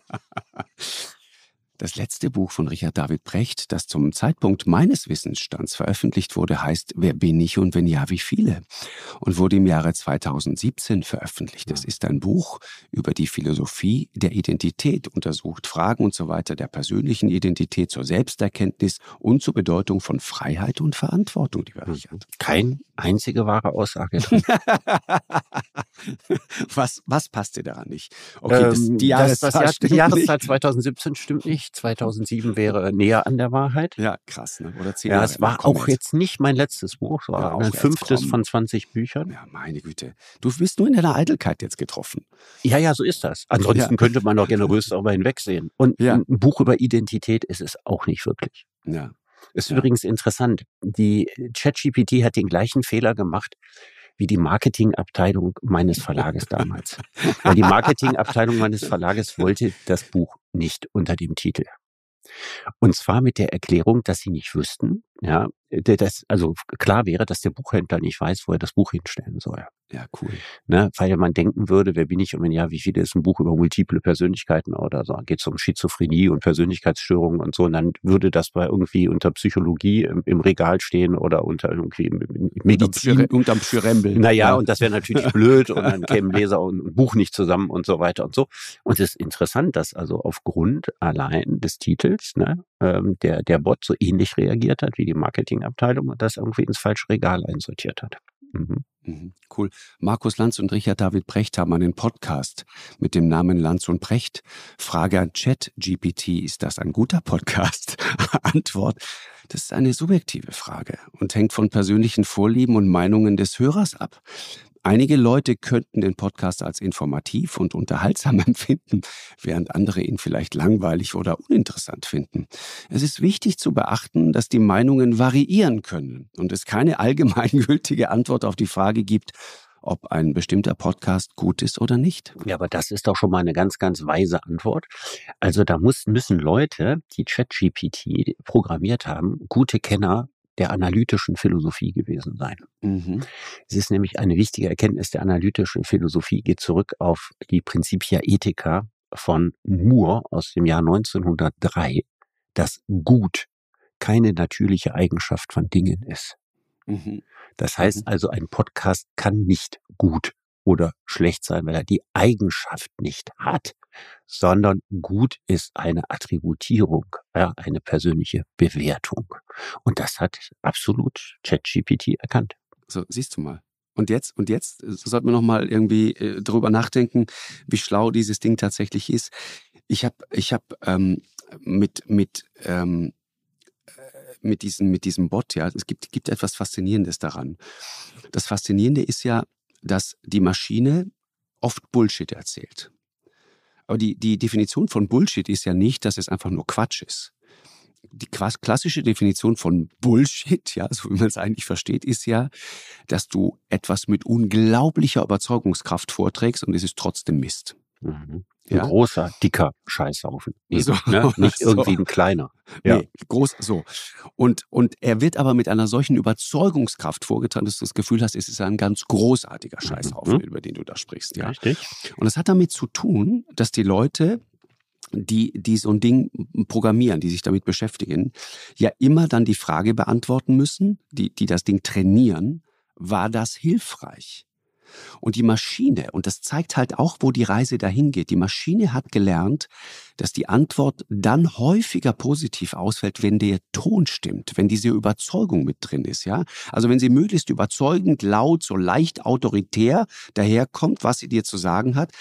Das letzte Buch von Richard David Brecht, das zum Zeitpunkt meines Wissensstands veröffentlicht wurde, heißt Wer bin ich und wenn ja, wie viele? und wurde im Jahre 2017 veröffentlicht. Es ist ein Buch über die Philosophie der Identität, untersucht Fragen und so weiter der persönlichen Identität zur Selbsterkenntnis und zur Bedeutung von Freiheit und Verantwortung, die Richard. Kein einzige wahre Aussage. [laughs] was, was passt dir daran nicht? Okay, das, ähm, die Jahreszahl, das, das Jahr, die Jahreszeit 2017 stimmt nicht. 2007 wäre näher an der Wahrheit. Ja, krass. Ne? Oder zehn ja, es war auch jetzt nicht mein letztes Buch. Es war ja, ein fünftes von 20 Büchern. Ja, meine Güte. Du bist nur in deiner Eitelkeit jetzt getroffen. Ja, ja, so ist das. Ansonsten ja. könnte man doch generös darüber hinwegsehen. Und ja. ein Buch über Identität ist es auch nicht wirklich. Ja. Ist ja. übrigens interessant. Die ChatGPT hat den gleichen Fehler gemacht wie die Marketingabteilung meines Verlages damals. Weil die Marketingabteilung meines Verlages wollte das Buch nicht unter dem Titel. Und zwar mit der Erklärung, dass sie nicht wüssten, ja, das, also klar wäre, dass der Buchhändler nicht weiß, wo er das Buch hinstellen soll. Ja, cool. Ne, weil man denken würde, wer bin ich und wenn ja, wie viele ist ein Buch über multiple Persönlichkeiten oder so, geht es um Schizophrenie und Persönlichkeitsstörungen und so, und dann würde das bei irgendwie unter Psychologie im, im Regal stehen oder unter irgendwie Medizin. Unterm Schürembel. Naja, ja. und das wäre natürlich [laughs] blöd und dann kämen Leser und, und Buch nicht zusammen und so weiter und so. Und es ist interessant, dass also aufgrund allein des Titels ne, ähm, der, der Bot so ähnlich reagiert hat wie die Marketingabteilung das irgendwie ins falsche Regal einsortiert hat. Mhm. Mhm. Cool. Markus Lanz und Richard David Precht haben einen Podcast mit dem Namen Lanz und Precht. Frage an Chat GPT, ist das ein guter Podcast? [laughs] Antwort, das ist eine subjektive Frage und hängt von persönlichen Vorlieben und Meinungen des Hörers ab. Einige Leute könnten den Podcast als informativ und unterhaltsam [laughs] empfinden, während andere ihn vielleicht langweilig oder uninteressant finden. Es ist wichtig zu beachten, dass die Meinungen variieren können und es keine allgemeingültige Antwort auf die Frage gibt, ob ein bestimmter Podcast gut ist oder nicht. Ja, aber das ist doch schon mal eine ganz, ganz weise Antwort. Also da muss, müssen Leute, die ChatGPT programmiert haben, gute Kenner der analytischen Philosophie gewesen sein. Mhm. Es ist nämlich eine wichtige Erkenntnis der analytischen Philosophie, geht zurück auf die Principia Ethica von Moore aus dem Jahr 1903, dass Gut keine natürliche Eigenschaft von Dingen ist. Mhm. Das heißt mhm. also, ein Podcast kann nicht gut oder schlecht sein, weil er die Eigenschaft nicht hat, sondern gut ist eine Attributierung, ja, eine persönliche Bewertung. Und das hat absolut ChatGPT erkannt. So, siehst du mal. Und jetzt, und jetzt äh, sollten wir nochmal irgendwie äh, drüber nachdenken, wie schlau dieses Ding tatsächlich ist. Ich habe ich hab, ähm, mit, mit, ähm, äh, mit, diesem, mit diesem Bot, ja, es gibt, gibt etwas Faszinierendes daran. Das Faszinierende ist ja, dass die Maschine oft Bullshit erzählt. Aber die, die Definition von Bullshit ist ja nicht, dass es einfach nur Quatsch ist. Die klassische Definition von Bullshit, ja, so wie man es eigentlich versteht, ist ja, dass du etwas mit unglaublicher Überzeugungskraft vorträgst und es ist trotzdem Mist. Mhm. Ein ja? großer, dicker Scheißhaufen. Eben, so, ne? [laughs] Nicht irgendwie so. ein kleiner. Ja. Nee, groß, so. Und, und er wird aber mit einer solchen Überzeugungskraft vorgetragen, dass du das Gefühl hast, es ist ein ganz großartiger Scheißhaufen, mhm. über den du da sprichst. Ja? Richtig. Und das hat damit zu tun, dass die Leute die, die so ein Ding programmieren, die sich damit beschäftigen, ja immer dann die Frage beantworten müssen, die, die das Ding trainieren, war das hilfreich? Und die Maschine, und das zeigt halt auch, wo die Reise dahin geht, die Maschine hat gelernt, dass die Antwort dann häufiger positiv ausfällt, wenn der Ton stimmt, wenn diese Überzeugung mit drin ist, ja. Also wenn sie möglichst überzeugend, laut, so leicht autoritär daherkommt, was sie dir zu sagen hat,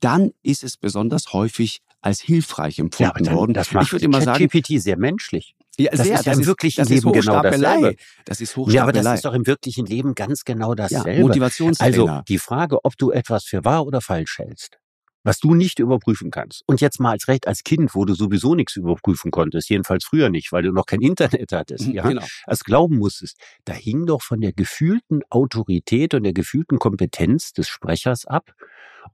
dann ist es besonders häufig als hilfreich empfunden ja, dann, worden. Das macht ich würde immer sagen, GPT sehr menschlich. Ja, das sehr, ist ja das im wirklichen ist, Leben genau dasselbe. Das ist Hochstapelei. Ja, aber das ist doch im wirklichen Leben ganz genau dasselbe. Ja, Motivationstrainer. Also die Frage, ob du etwas für wahr oder falsch hältst, was du nicht überprüfen kannst. Und jetzt mal als Recht als Kind, wo du sowieso nichts überprüfen konntest, jedenfalls früher nicht, weil du noch kein Internet hattest, ja, genau. als glauben musstest, da hing doch von der gefühlten Autorität und der gefühlten Kompetenz des Sprechers ab,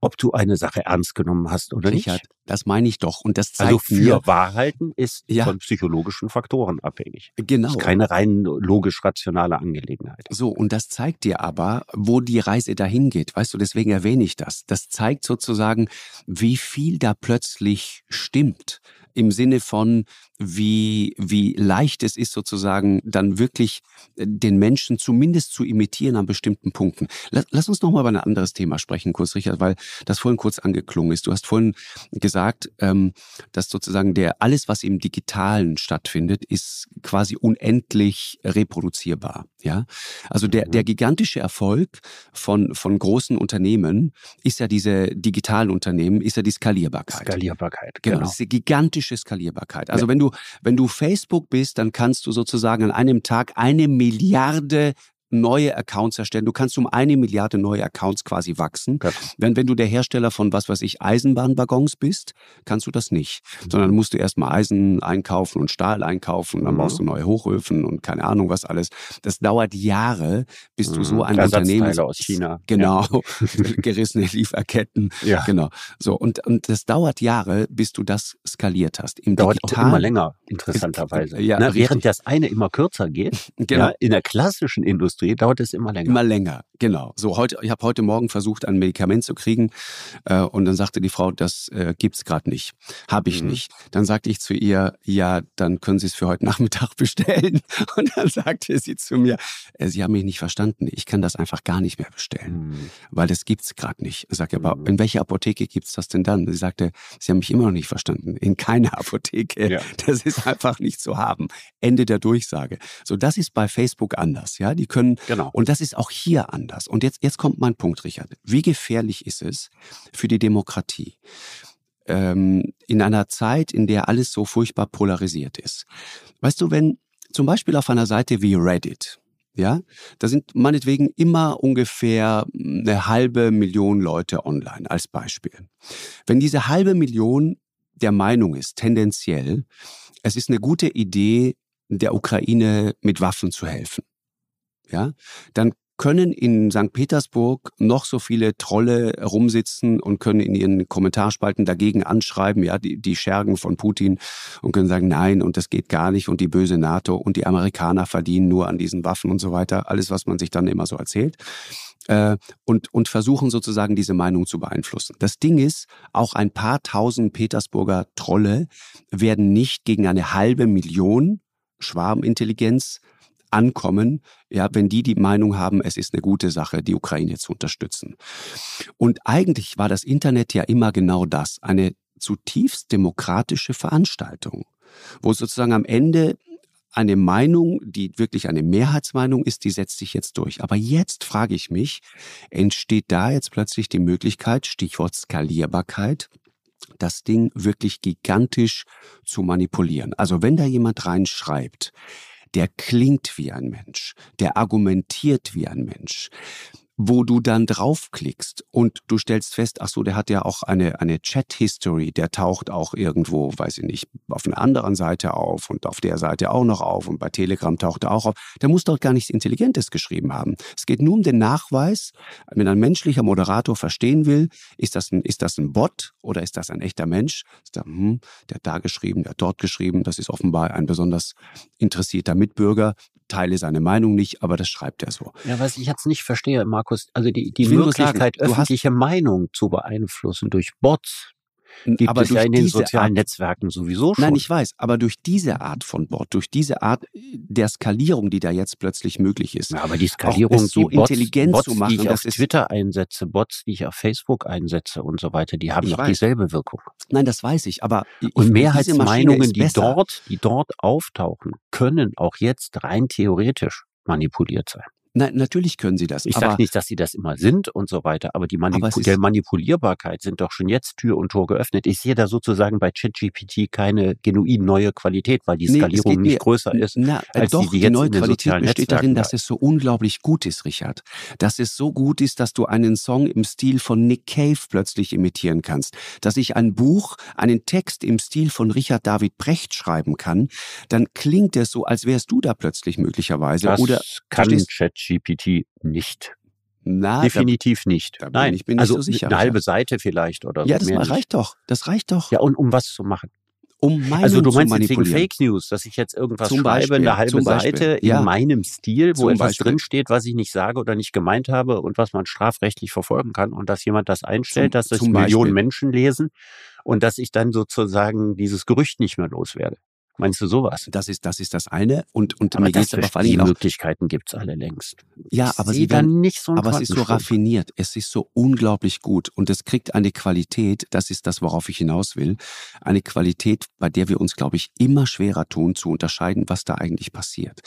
ob du eine Sache ernst genommen hast oder Richard, nicht. Das meine ich doch. Und das also zeigt also für mir, Wahrheiten ist ja. von psychologischen Faktoren abhängig. Genau. Das ist keine rein logisch-rationale Angelegenheit. So, und das zeigt dir aber, wo die Reise dahin geht. Weißt du, deswegen erwähne ich das. Das zeigt sozusagen, wie viel da plötzlich stimmt im Sinne von, wie, wie leicht es ist, sozusagen dann wirklich äh, den Menschen zumindest zu imitieren an bestimmten Punkten. Lass, lass uns nochmal über ein anderes Thema sprechen, kurz, Richard, weil das vorhin kurz angeklungen ist. Du hast vorhin gesagt, ähm, dass sozusagen der alles, was im Digitalen stattfindet, ist quasi unendlich reproduzierbar. Ja, also der, der mhm. gigantische Erfolg von, von großen Unternehmen ist ja diese digitalen Unternehmen, ist ja die Skalierbarkeit. Skalierbarkeit, genau. genau. Diese gigantische Skalierbarkeit. Also wenn du, wenn du Facebook bist, dann kannst du sozusagen an einem Tag eine Milliarde neue Accounts erstellen. Du kannst um eine Milliarde neue Accounts quasi wachsen. Ja. Wenn, wenn du der Hersteller von was weiß ich, Eisenbahnwaggons bist, kannst du das nicht. Mhm. Sondern musst du erstmal Eisen einkaufen und Stahl einkaufen und dann mhm. baust du neue Hochöfen und keine Ahnung was alles. Das dauert Jahre, bis mhm. du so ein Unternehmen aus China. [laughs] Genau. Ja. [laughs] gerissene Lieferketten. Ja. Genau. So. Und, und das dauert Jahre, bis du das skaliert hast. Im dauert Digital, auch immer länger, interessanterweise. Ja, Na, während das eine immer kürzer geht, [laughs] genau. ja, in der klassischen Industrie Industrie dauert es immer länger. Immer länger, genau. So heute, ich habe heute Morgen versucht, ein Medikament zu kriegen äh, und dann sagte die Frau, das äh, gibt's gerade nicht, habe ich mhm. nicht. Dann sagte ich zu ihr, ja, dann können Sie es für heute [laughs] Nachmittag bestellen. Und dann sagte sie zu mir, äh, Sie haben mich nicht verstanden, ich kann das einfach gar nicht mehr bestellen, mhm. weil das gibt's gerade nicht. Ich sagte, aber mhm. in welcher Apotheke gibt's das denn dann? Sie sagte, Sie haben mich immer noch nicht verstanden. In keiner [laughs] Apotheke. Ja. Das ist einfach nicht zu haben. Ende der Durchsage. So, das ist bei Facebook anders. Ja, die können Genau. Und das ist auch hier anders. Und jetzt, jetzt kommt mein Punkt, Richard. Wie gefährlich ist es für die Demokratie? Ähm, in einer Zeit, in der alles so furchtbar polarisiert ist. Weißt du, wenn zum Beispiel auf einer Seite wie Reddit, ja, da sind meinetwegen immer ungefähr eine halbe Million Leute online als Beispiel. Wenn diese halbe Million der Meinung ist, tendenziell, es ist eine gute Idee, der Ukraine mit Waffen zu helfen, ja, dann können in St. Petersburg noch so viele Trolle rumsitzen und können in ihren Kommentarspalten dagegen anschreiben, ja, die, die Schergen von Putin und können sagen, nein, und das geht gar nicht und die böse NATO und die Amerikaner verdienen nur an diesen Waffen und so weiter. Alles, was man sich dann immer so erzählt. Äh, und, und versuchen sozusagen diese Meinung zu beeinflussen. Das Ding ist, auch ein paar tausend Petersburger Trolle werden nicht gegen eine halbe Million Schwarmintelligenz ankommen, ja, wenn die die Meinung haben, es ist eine gute Sache, die Ukraine zu unterstützen. Und eigentlich war das Internet ja immer genau das, eine zutiefst demokratische Veranstaltung, wo sozusagen am Ende eine Meinung, die wirklich eine Mehrheitsmeinung ist, die setzt sich jetzt durch. Aber jetzt frage ich mich, entsteht da jetzt plötzlich die Möglichkeit, Stichwort Skalierbarkeit, das Ding wirklich gigantisch zu manipulieren. Also wenn da jemand reinschreibt, der klingt wie ein Mensch, der argumentiert wie ein Mensch wo du dann draufklickst und du stellst fest, ach so, der hat ja auch eine, eine Chat-History, der taucht auch irgendwo, weiß ich nicht, auf einer anderen Seite auf und auf der Seite auch noch auf und bei Telegram taucht er auch auf. Der muss dort gar nichts Intelligentes geschrieben haben. Es geht nur um den Nachweis, wenn ein menschlicher Moderator verstehen will, ist das ein, ist das ein Bot oder ist das ein echter Mensch? Der, hm, der hat da geschrieben, der hat dort geschrieben, das ist offenbar ein besonders interessierter Mitbürger, teile seine Meinung nicht, aber das schreibt er so. Ja, was ich jetzt nicht verstehe, Markus, also die, die Möglichkeit, sagen, öffentliche Meinung zu beeinflussen durch Bots, gibt aber es ja in den sozialen Art, Netzwerken sowieso schon. Nein, ich weiß, aber durch diese Art von Bot, durch diese Art der Skalierung, die da jetzt plötzlich möglich ist. Ja, aber die Skalierung, so die Bots, intelligent Bots, zu machen, die ich auf Twitter einsetze, Bots, die ich auf Facebook einsetze und so weiter, die haben doch dieselbe Wirkung. Nein, das weiß ich, aber und Mehrheitsmeinungen, die dort, die dort auftauchen, können auch jetzt rein theoretisch manipuliert sein. Nein, natürlich können sie das. Ich sage nicht, dass sie das immer sind und so weiter, aber die Manipu aber der Manipulierbarkeit sind doch schon jetzt Tür und Tor geöffnet. Ich sehe da sozusagen bei ChatGPT keine genuin neue Qualität, weil die Skalierung nee, nicht größer ist. Na, als doch, die, die, die neue Qualität besteht darin, dass es so unglaublich gut ist, Richard. Dass es so gut ist, dass du einen Song im Stil von Nick Cave plötzlich imitieren kannst. Dass ich ein Buch, einen Text im Stil von Richard David Brecht schreiben kann, dann klingt es so, als wärst du da plötzlich möglicherweise. Das Oder kann ChatGPT ChatGPT nicht. Na, Definitiv da, nicht. Da Nein, ich bin also so sicher. Eine halbe Seite vielleicht oder ja, so. Ja, das reicht nicht. doch. Das reicht doch. Ja, und um was zu machen? Um Meinung also du meinst jetzt wegen Fake News, dass ich jetzt irgendwas zum schreibe, Beispiel, eine halbe Seite ja. in meinem Stil, wo zum etwas Beispiel. drinsteht, was ich nicht sage oder nicht gemeint habe und was man strafrechtlich verfolgen kann und dass jemand das einstellt, zum, dass das Millionen Beispiel. Menschen lesen und dass ich dann sozusagen dieses Gerücht nicht mehr loswerde. Meinst du sowas? Das ist das ist das eine und und aber mir geht's aber vor allem die auch, Möglichkeiten gibt's alle längst. ja, ich aber sie werden, nicht so aber es ist so raffiniert, es ist so unglaublich gut und es kriegt eine Qualität, das ist das, worauf ich hinaus will, eine Qualität, bei der wir uns, glaube ich, immer schwerer tun, zu unterscheiden, was da eigentlich passiert.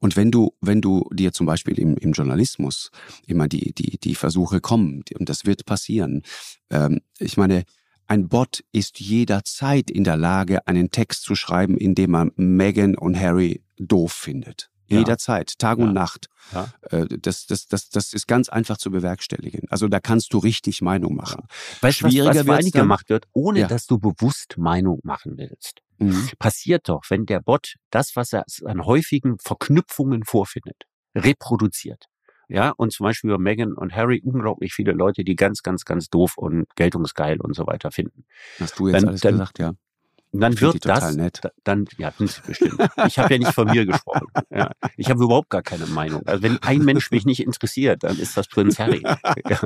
Und wenn du, wenn du dir zum Beispiel im, im Journalismus immer die, die, die Versuche kommen, und das wird passieren, ähm, ich meine, ein Bot ist jederzeit in der Lage, einen Text zu schreiben, in dem man Meghan und Harry doof findet. Ja. Jederzeit, Tag Ja. und Nacht. Ja. Äh, Das, das, das, das ist ganz einfach zu bewerkstelligen. Also da kannst du richtig Meinung machen. Weißt was, Schwieriger was Dingen dann- gemacht wird, ohne dass du bewusst Meinung machen willst. Mhm. Passiert doch, wenn der Bot das, was er an häufigen Verknüpfungen vorfindet, reproduziert. Ja, und zum Beispiel über Meghan und Harry unglaublich viele Leute, die ganz, ganz, ganz doof und geltungsgeil und so weiter finden. Hast du jetzt Dann- alles dann- gesagt, ja. Dann wird die total das, nett. da- dann, ja, bestimmt. Ich habe ja nicht von mir gesprochen. Ja. Ich habe überhaupt gar keine Meinung. Also wenn ein Mensch mich nicht interessiert, dann ist das Prinz Harry. [laughs] Ja.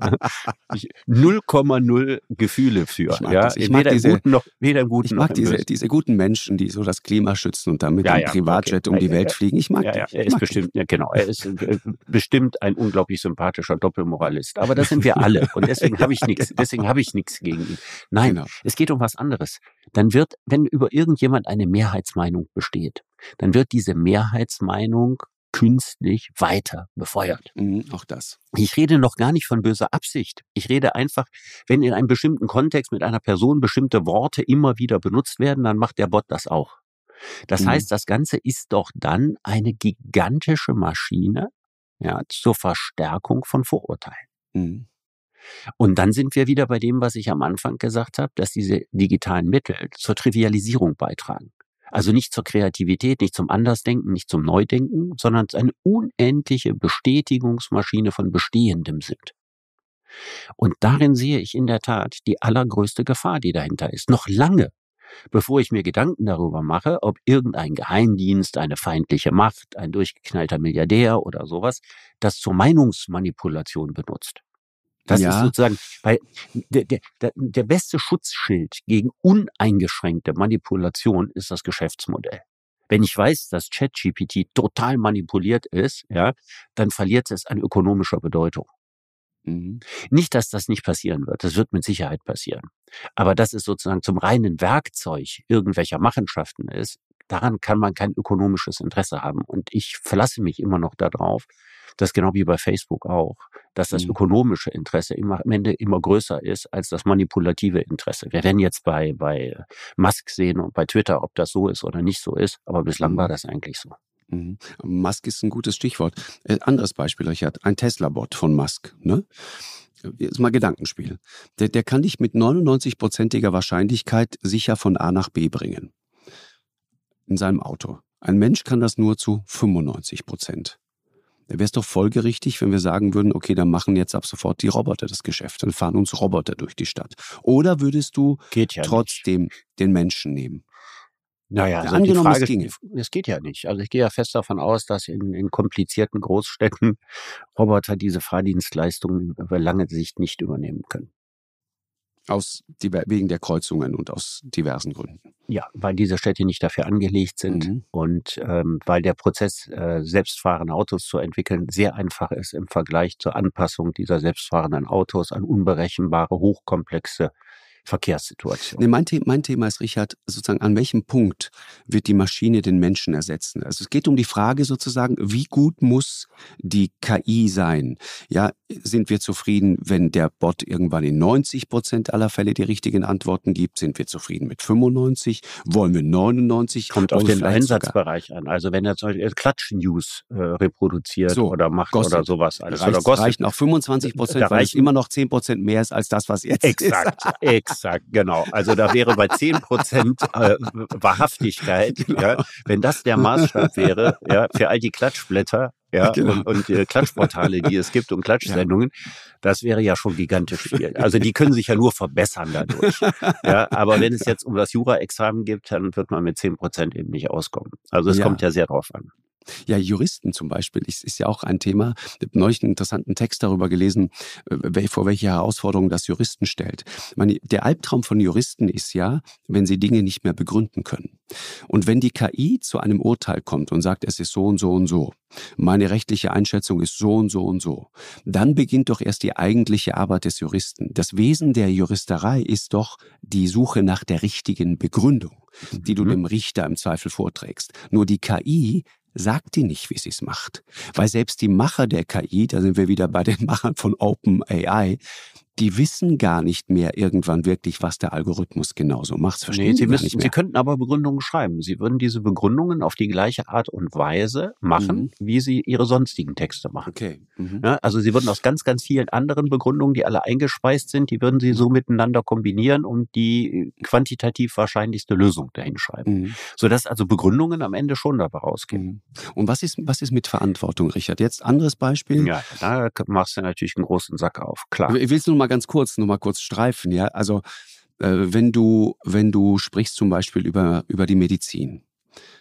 Ich- 0,0 Gefühle für. Ich mag ja. Ich mag diese- noch, weder im Guten Ich mag diese, diese guten Menschen, die so das Klima schützen und dann mit Ja, dem ja, Privatjet okay. um die Welt fliegen. Ich mag Ja, die. ja, Ich er ist die. bestimmt, ja genau, er ist äh, bestimmt ein unglaublich sympathischer Doppelmoralist. Aber das sind wir alle und deswegen habe ich nichts, deswegen habe ich nichts gegen ihn. Nein, Genau. es geht um was anderes. Dann wird, wenn über irgendjemand eine Mehrheitsmeinung besteht, dann wird diese Mehrheitsmeinung künstlich weiter befeuert. Mhm, auch das. Ich rede noch gar nicht von böser Absicht. Ich rede einfach, wenn in einem bestimmten Kontext mit einer Person bestimmte Worte immer wieder benutzt werden, dann macht der Bot das auch. Das Mhm. heißt, das Ganze ist doch dann eine gigantische Maschine ja, zur Verstärkung von Vorurteilen. Mhm. Und dann sind wir wieder bei dem, was ich am Anfang gesagt habe, dass diese digitalen Mittel zur Trivialisierung beitragen. Also nicht zur Kreativität, nicht zum Andersdenken, nicht zum Neudenken, sondern eine unendliche Bestätigungsmaschine von Bestehendem sind. Und darin sehe ich in der Tat die allergrößte Gefahr, die dahinter ist. Noch lange, bevor ich mir Gedanken darüber mache, ob irgendein Geheimdienst, eine feindliche Macht, ein durchgeknallter Milliardär oder sowas, das zur Meinungsmanipulation benutzt. Das Ja. ist sozusagen, weil der, der, der, beste Schutzschild gegen uneingeschränkte Manipulation ist das Geschäftsmodell. Wenn ich weiß, dass ChatGPT total manipuliert ist, ja, dann verliert es an ökonomischer Bedeutung. Mhm. Nicht, dass das nicht passieren wird. Das wird mit Sicherheit passieren. Aber dass es sozusagen zum reinen Werkzeug irgendwelcher Machenschaften ist, daran kann man kein ökonomisches Interesse haben. Und ich verlasse mich immer noch darauf, dass genau wie bei Facebook auch, dass das Mhm. ökonomische Interesse immer, am Ende immer größer ist als das manipulative Interesse. Wir werden jetzt bei, bei Musk sehen und bei Twitter, ob das so ist oder nicht so ist. Aber bislang Mhm. war das eigentlich so. Mhm. Musk ist ein gutes Stichwort. Äh, anderes Beispiel, Richard. Ein Tesla-Bot von Musk. Ne? Jetzt mal Gedankenspiel. Der, der kann dich mit 99-prozentiger Wahrscheinlichkeit sicher von A nach B bringen. In seinem Auto. Ein Mensch kann das nur zu 95 Prozent. Da wäre es doch folgerichtig, wenn wir sagen würden, okay, dann machen jetzt ab sofort die Roboter das Geschäft, dann fahren uns Roboter durch die Stadt. Oder würdest du ja nicht. trotzdem den Menschen nehmen? Naja, Ja, also angenommen, die es Frage, ginge. es geht ja nicht. Also ich gehe ja fest davon aus, dass in, in komplizierten Großstädten [laughs] Roboter diese Fahrdienstleistungen über lange Sicht nicht übernehmen können. Aus, wegen der Kreuzungen und aus diversen Gründen. Ja, weil diese Städte nicht dafür angelegt sind Mhm. und ähm, weil der Prozess, äh, selbstfahrende Autos zu entwickeln, sehr einfach ist im Vergleich zur Anpassung dieser selbstfahrenden Autos an unberechenbare, hochkomplexe Verkehrssituation. Nee, mein, The mein Thema ist, Richard, sozusagen, an welchem Punkt wird die Maschine den Menschen ersetzen? Also es geht um die Frage sozusagen, wie gut muss die KI sein? Ja, sind wir zufrieden, wenn der Bot irgendwann in 90 Prozent aller Fälle die richtigen Antworten gibt? Sind wir zufrieden mit 95? Wollen wir 99? Kommt auf den Einsatzbereich an. Also wenn er zum Beispiel Klatsch-News äh, reproduziert so, oder macht Gossip. oder sowas. Alles. Reicht, oder Gossip. reichen auch 25 Prozent, weil es immer noch 10 Prozent mehr ist als das, was jetzt exakt, [laughs] ist. exakt, genau. Also da wäre bei 10 Prozent äh, Wahrhaftigkeit, genau. ja, wenn das der Maßstab wäre, ja, für all die Klatschblätter, ja, [laughs] genau. und, und äh, Klatschportale, die es gibt und Klatschsendungen, ja. das wäre ja schon gigantisch viel. Also die können sich ja nur verbessern dadurch. ja, aber wenn es jetzt um das Jura-Examen geht, dann wird man mit 10 Prozent eben nicht auskommen. Also es ja. kommt ja sehr drauf an. Ja, Juristen zum Beispiel ist, ist ja auch ein Thema. Ich habe neulich einen interessanten Text darüber gelesen, äh, vor welche Herausforderungen das Juristen stellt. Meine, der Albtraum von Juristen ist ja, wenn sie Dinge nicht mehr begründen können. Und wenn die KI zu einem Urteil kommt und sagt, es ist so und so und so, meine rechtliche Einschätzung ist so und so und so, dann beginnt doch erst die eigentliche Arbeit des Juristen. Das Wesen der Juristerei ist doch die Suche nach der richtigen Begründung, die du mhm. dem Richter im Zweifel vorträgst. Nur die KI sagt die nicht, wie sie es macht. Weil selbst die Macher der KI, da sind wir wieder bei den Machern von OpenAI, die wissen gar nicht mehr irgendwann wirklich, was der Algorithmus genauso macht. Verstehen nee, sie, wissen, nicht mehr. sie könnten aber Begründungen schreiben. Sie würden diese Begründungen auf die gleiche Art und Weise machen, mhm. wie sie ihre sonstigen Texte machen. Okay. Mhm. Ja, also sie würden aus ganz, ganz vielen anderen Begründungen, die alle eingespeist sind, die würden sie so miteinander kombinieren und die quantitativ wahrscheinlichste Lösung dahin schreiben. Mhm. Sodass also Begründungen am Ende schon dabei rausgehen. Mhm. Und was ist, was ist mit Verantwortung, Richard? Jetzt anderes Beispiel. Ja, da machst du natürlich einen großen Sack auf. Klar. Willst du mal mal ganz kurz, nur mal kurz streifen, ja. Also äh, wenn du, wenn du sprichst zum Beispiel über, über die Medizin,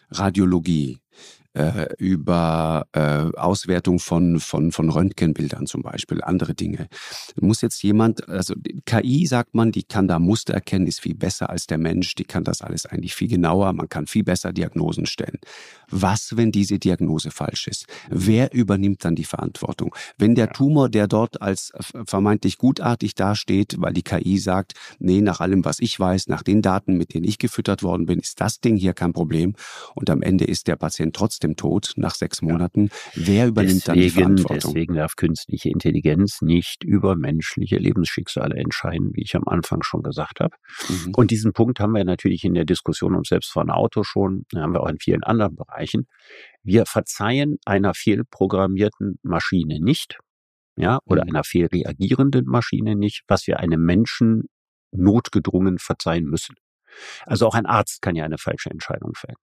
Radiologie, äh, über äh, Auswertung von, von, von Röntgenbildern zum Beispiel, andere Dinge. Muss jetzt jemand, also KI sagt man, die kann da Muster erkennen, ist viel besser als der Mensch, die kann das alles eigentlich viel genauer, man kann viel besser Diagnosen stellen. Was, wenn diese Diagnose falsch ist? Wer übernimmt dann die Verantwortung? Wenn der Tumor, der dort als vermeintlich gutartig dasteht, weil die KI sagt, nee, nach allem, was ich weiß, nach den Daten, mit denen ich gefüttert worden bin, ist das Ding hier kein Problem und am Ende ist der Patient trotzdem dem Tod nach sechs Monaten. Wer übernimmt deswegen, dann die Verantwortung? Deswegen darf künstliche Intelligenz nicht über menschliche Lebensschicksale entscheiden, wie ich am Anfang schon gesagt habe. Mhm. Und diesen Punkt haben wir natürlich in der Diskussion um selbstfahrende Auto schon, haben wir auch in vielen anderen Bereichen. Wir verzeihen einer fehlprogrammierten Maschine nicht, ja, oder mhm. einer fehlreagierenden Maschine nicht, was wir einem Menschen notgedrungen verzeihen müssen. Also auch ein Arzt kann ja eine falsche Entscheidung fällen.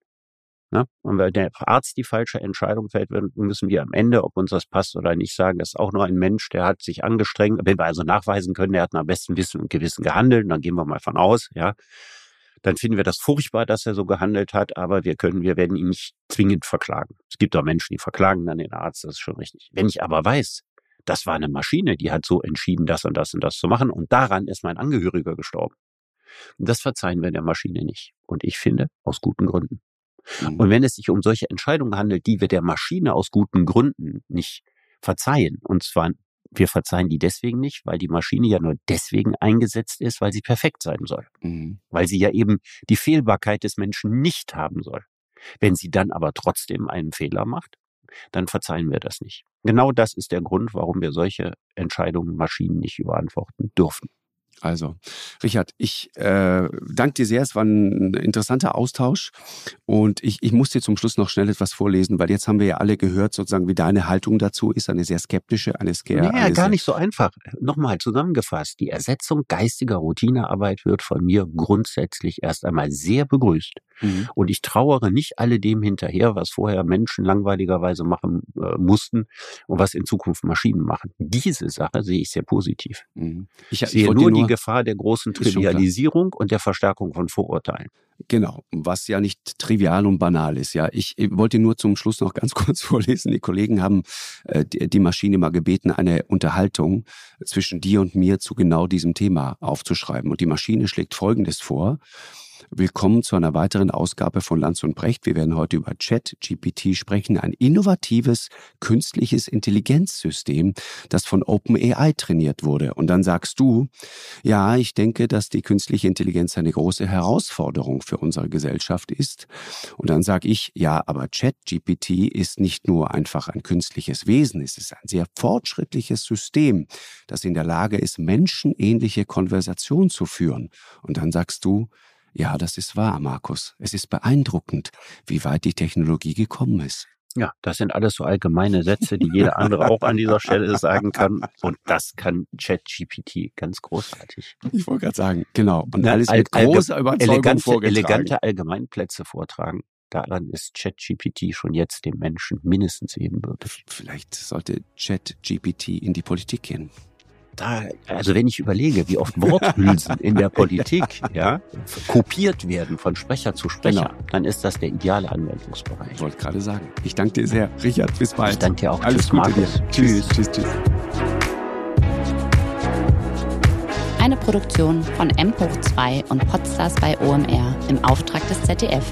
Ne? Und wenn der Arzt die falsche Entscheidung fällt, müssen wir am Ende, ob uns das passt oder nicht, sagen, das ist auch nur ein Mensch, der hat sich angestrengt. Wenn wir also nachweisen können, der hat nach bestem Wissen und Gewissen gehandelt, dann gehen wir mal von aus, ja. Dann finden wir das furchtbar, dass er so gehandelt hat, aber wir können, wir werden ihn nicht zwingend verklagen. Es gibt auch Menschen, die verklagen dann den Arzt, das ist schon richtig. Wenn ich aber weiß, das war eine Maschine, die hat so entschieden, das und das und das zu machen und daran ist mein Angehöriger gestorben. Und das verzeihen wir der Maschine nicht. Und ich finde, aus guten Gründen. Mhm. Und wenn es sich um solche Entscheidungen handelt, die wir der Maschine aus guten Gründen nicht verzeihen, und zwar wir verzeihen die deswegen nicht, weil die Maschine ja nur deswegen eingesetzt ist, weil sie perfekt sein soll. Mhm. Weil sie ja eben die Fehlbarkeit des Menschen nicht haben soll. Wenn sie dann aber trotzdem einen Fehler macht, dann verzeihen wir das nicht. Genau das ist der Grund, warum wir solche Entscheidungen Maschinen nicht überantworten dürfen. Also, Richard, ich äh, danke dir sehr. Es war ein interessanter Austausch. Und ich, ich muss dir zum Schluss noch schnell etwas vorlesen, weil jetzt haben wir ja alle gehört, sozusagen, wie deine Haltung dazu ist. Eine sehr skeptische, eine sehr. Naja, gar nicht so einfach. Nochmal zusammengefasst. Die Ersetzung geistiger Routinearbeit wird von mir grundsätzlich erst einmal sehr begrüßt. Mhm. Und ich trauere nicht alle dem hinterher, was vorher Menschen langweiligerweise machen äh, mussten und was in Zukunft Maschinen machen. Diese Sache sehe ich sehr positiv. Mhm. Ich, ich, sehe nur, nur die Gefahr der großen Trivialisierung und der Verstärkung von Vorurteilen. Genau, was ja nicht trivial und banal ist. Ja, ich, ich wollte nur zum Schluss noch [laughs] ganz kurz vorlesen. Die Kollegen haben äh, die, die Maschine mal gebeten, eine Unterhaltung zwischen dir und mir zu genau diesem Thema aufzuschreiben. Und die Maschine schlägt Folgendes vor. Willkommen zu einer weiteren Ausgabe von Lanz und Brecht. Wir werden heute über Chat-GPT sprechen, ein innovatives künstliches Intelligenzsystem, das von OpenAI trainiert wurde. Und dann sagst du, ja, ich denke, dass die künstliche Intelligenz eine große Herausforderung für unsere Gesellschaft ist. Und dann sage ich, ja, aber Chat-GPT ist nicht nur einfach ein künstliches Wesen, es ist ein sehr fortschrittliches System, das in der Lage ist, menschenähnliche Konversation zu führen. Und dann sagst du, ja, das ist wahr, Markus. Es ist beeindruckend, wie weit die Technologie gekommen ist. Ja, das sind alles so allgemeine Sätze, die jeder andere auch an dieser Stelle sagen kann. Und das kann ChatGPT ganz großartig. Ich wollte gerade sagen, genau. Und alles mit großer Überzeugung elegante, vorgetragen. elegante Allgemeinplätze vortragen. Daran ist ChatGPT schon jetzt dem Menschen mindestens ebenbürtig. Vielleicht sollte ChatGPT in die Politik gehen da, also wenn ich überlege, wie oft Worthülsen in der Politik [laughs] ja, kopiert werden von Sprecher zu Sprecher, genau. dann ist das der ideale Anwendungsbereich. Ich wollte gerade sagen. Ich danke dir sehr. Richard, bis bald. Ich danke dir auch. Alles tschüss, Gute Markus. dir. Tschüss. Tschüss, tschüss. Eine Produktion von M hoch 2 und Podstars bei OMR im Auftrag des ZDF.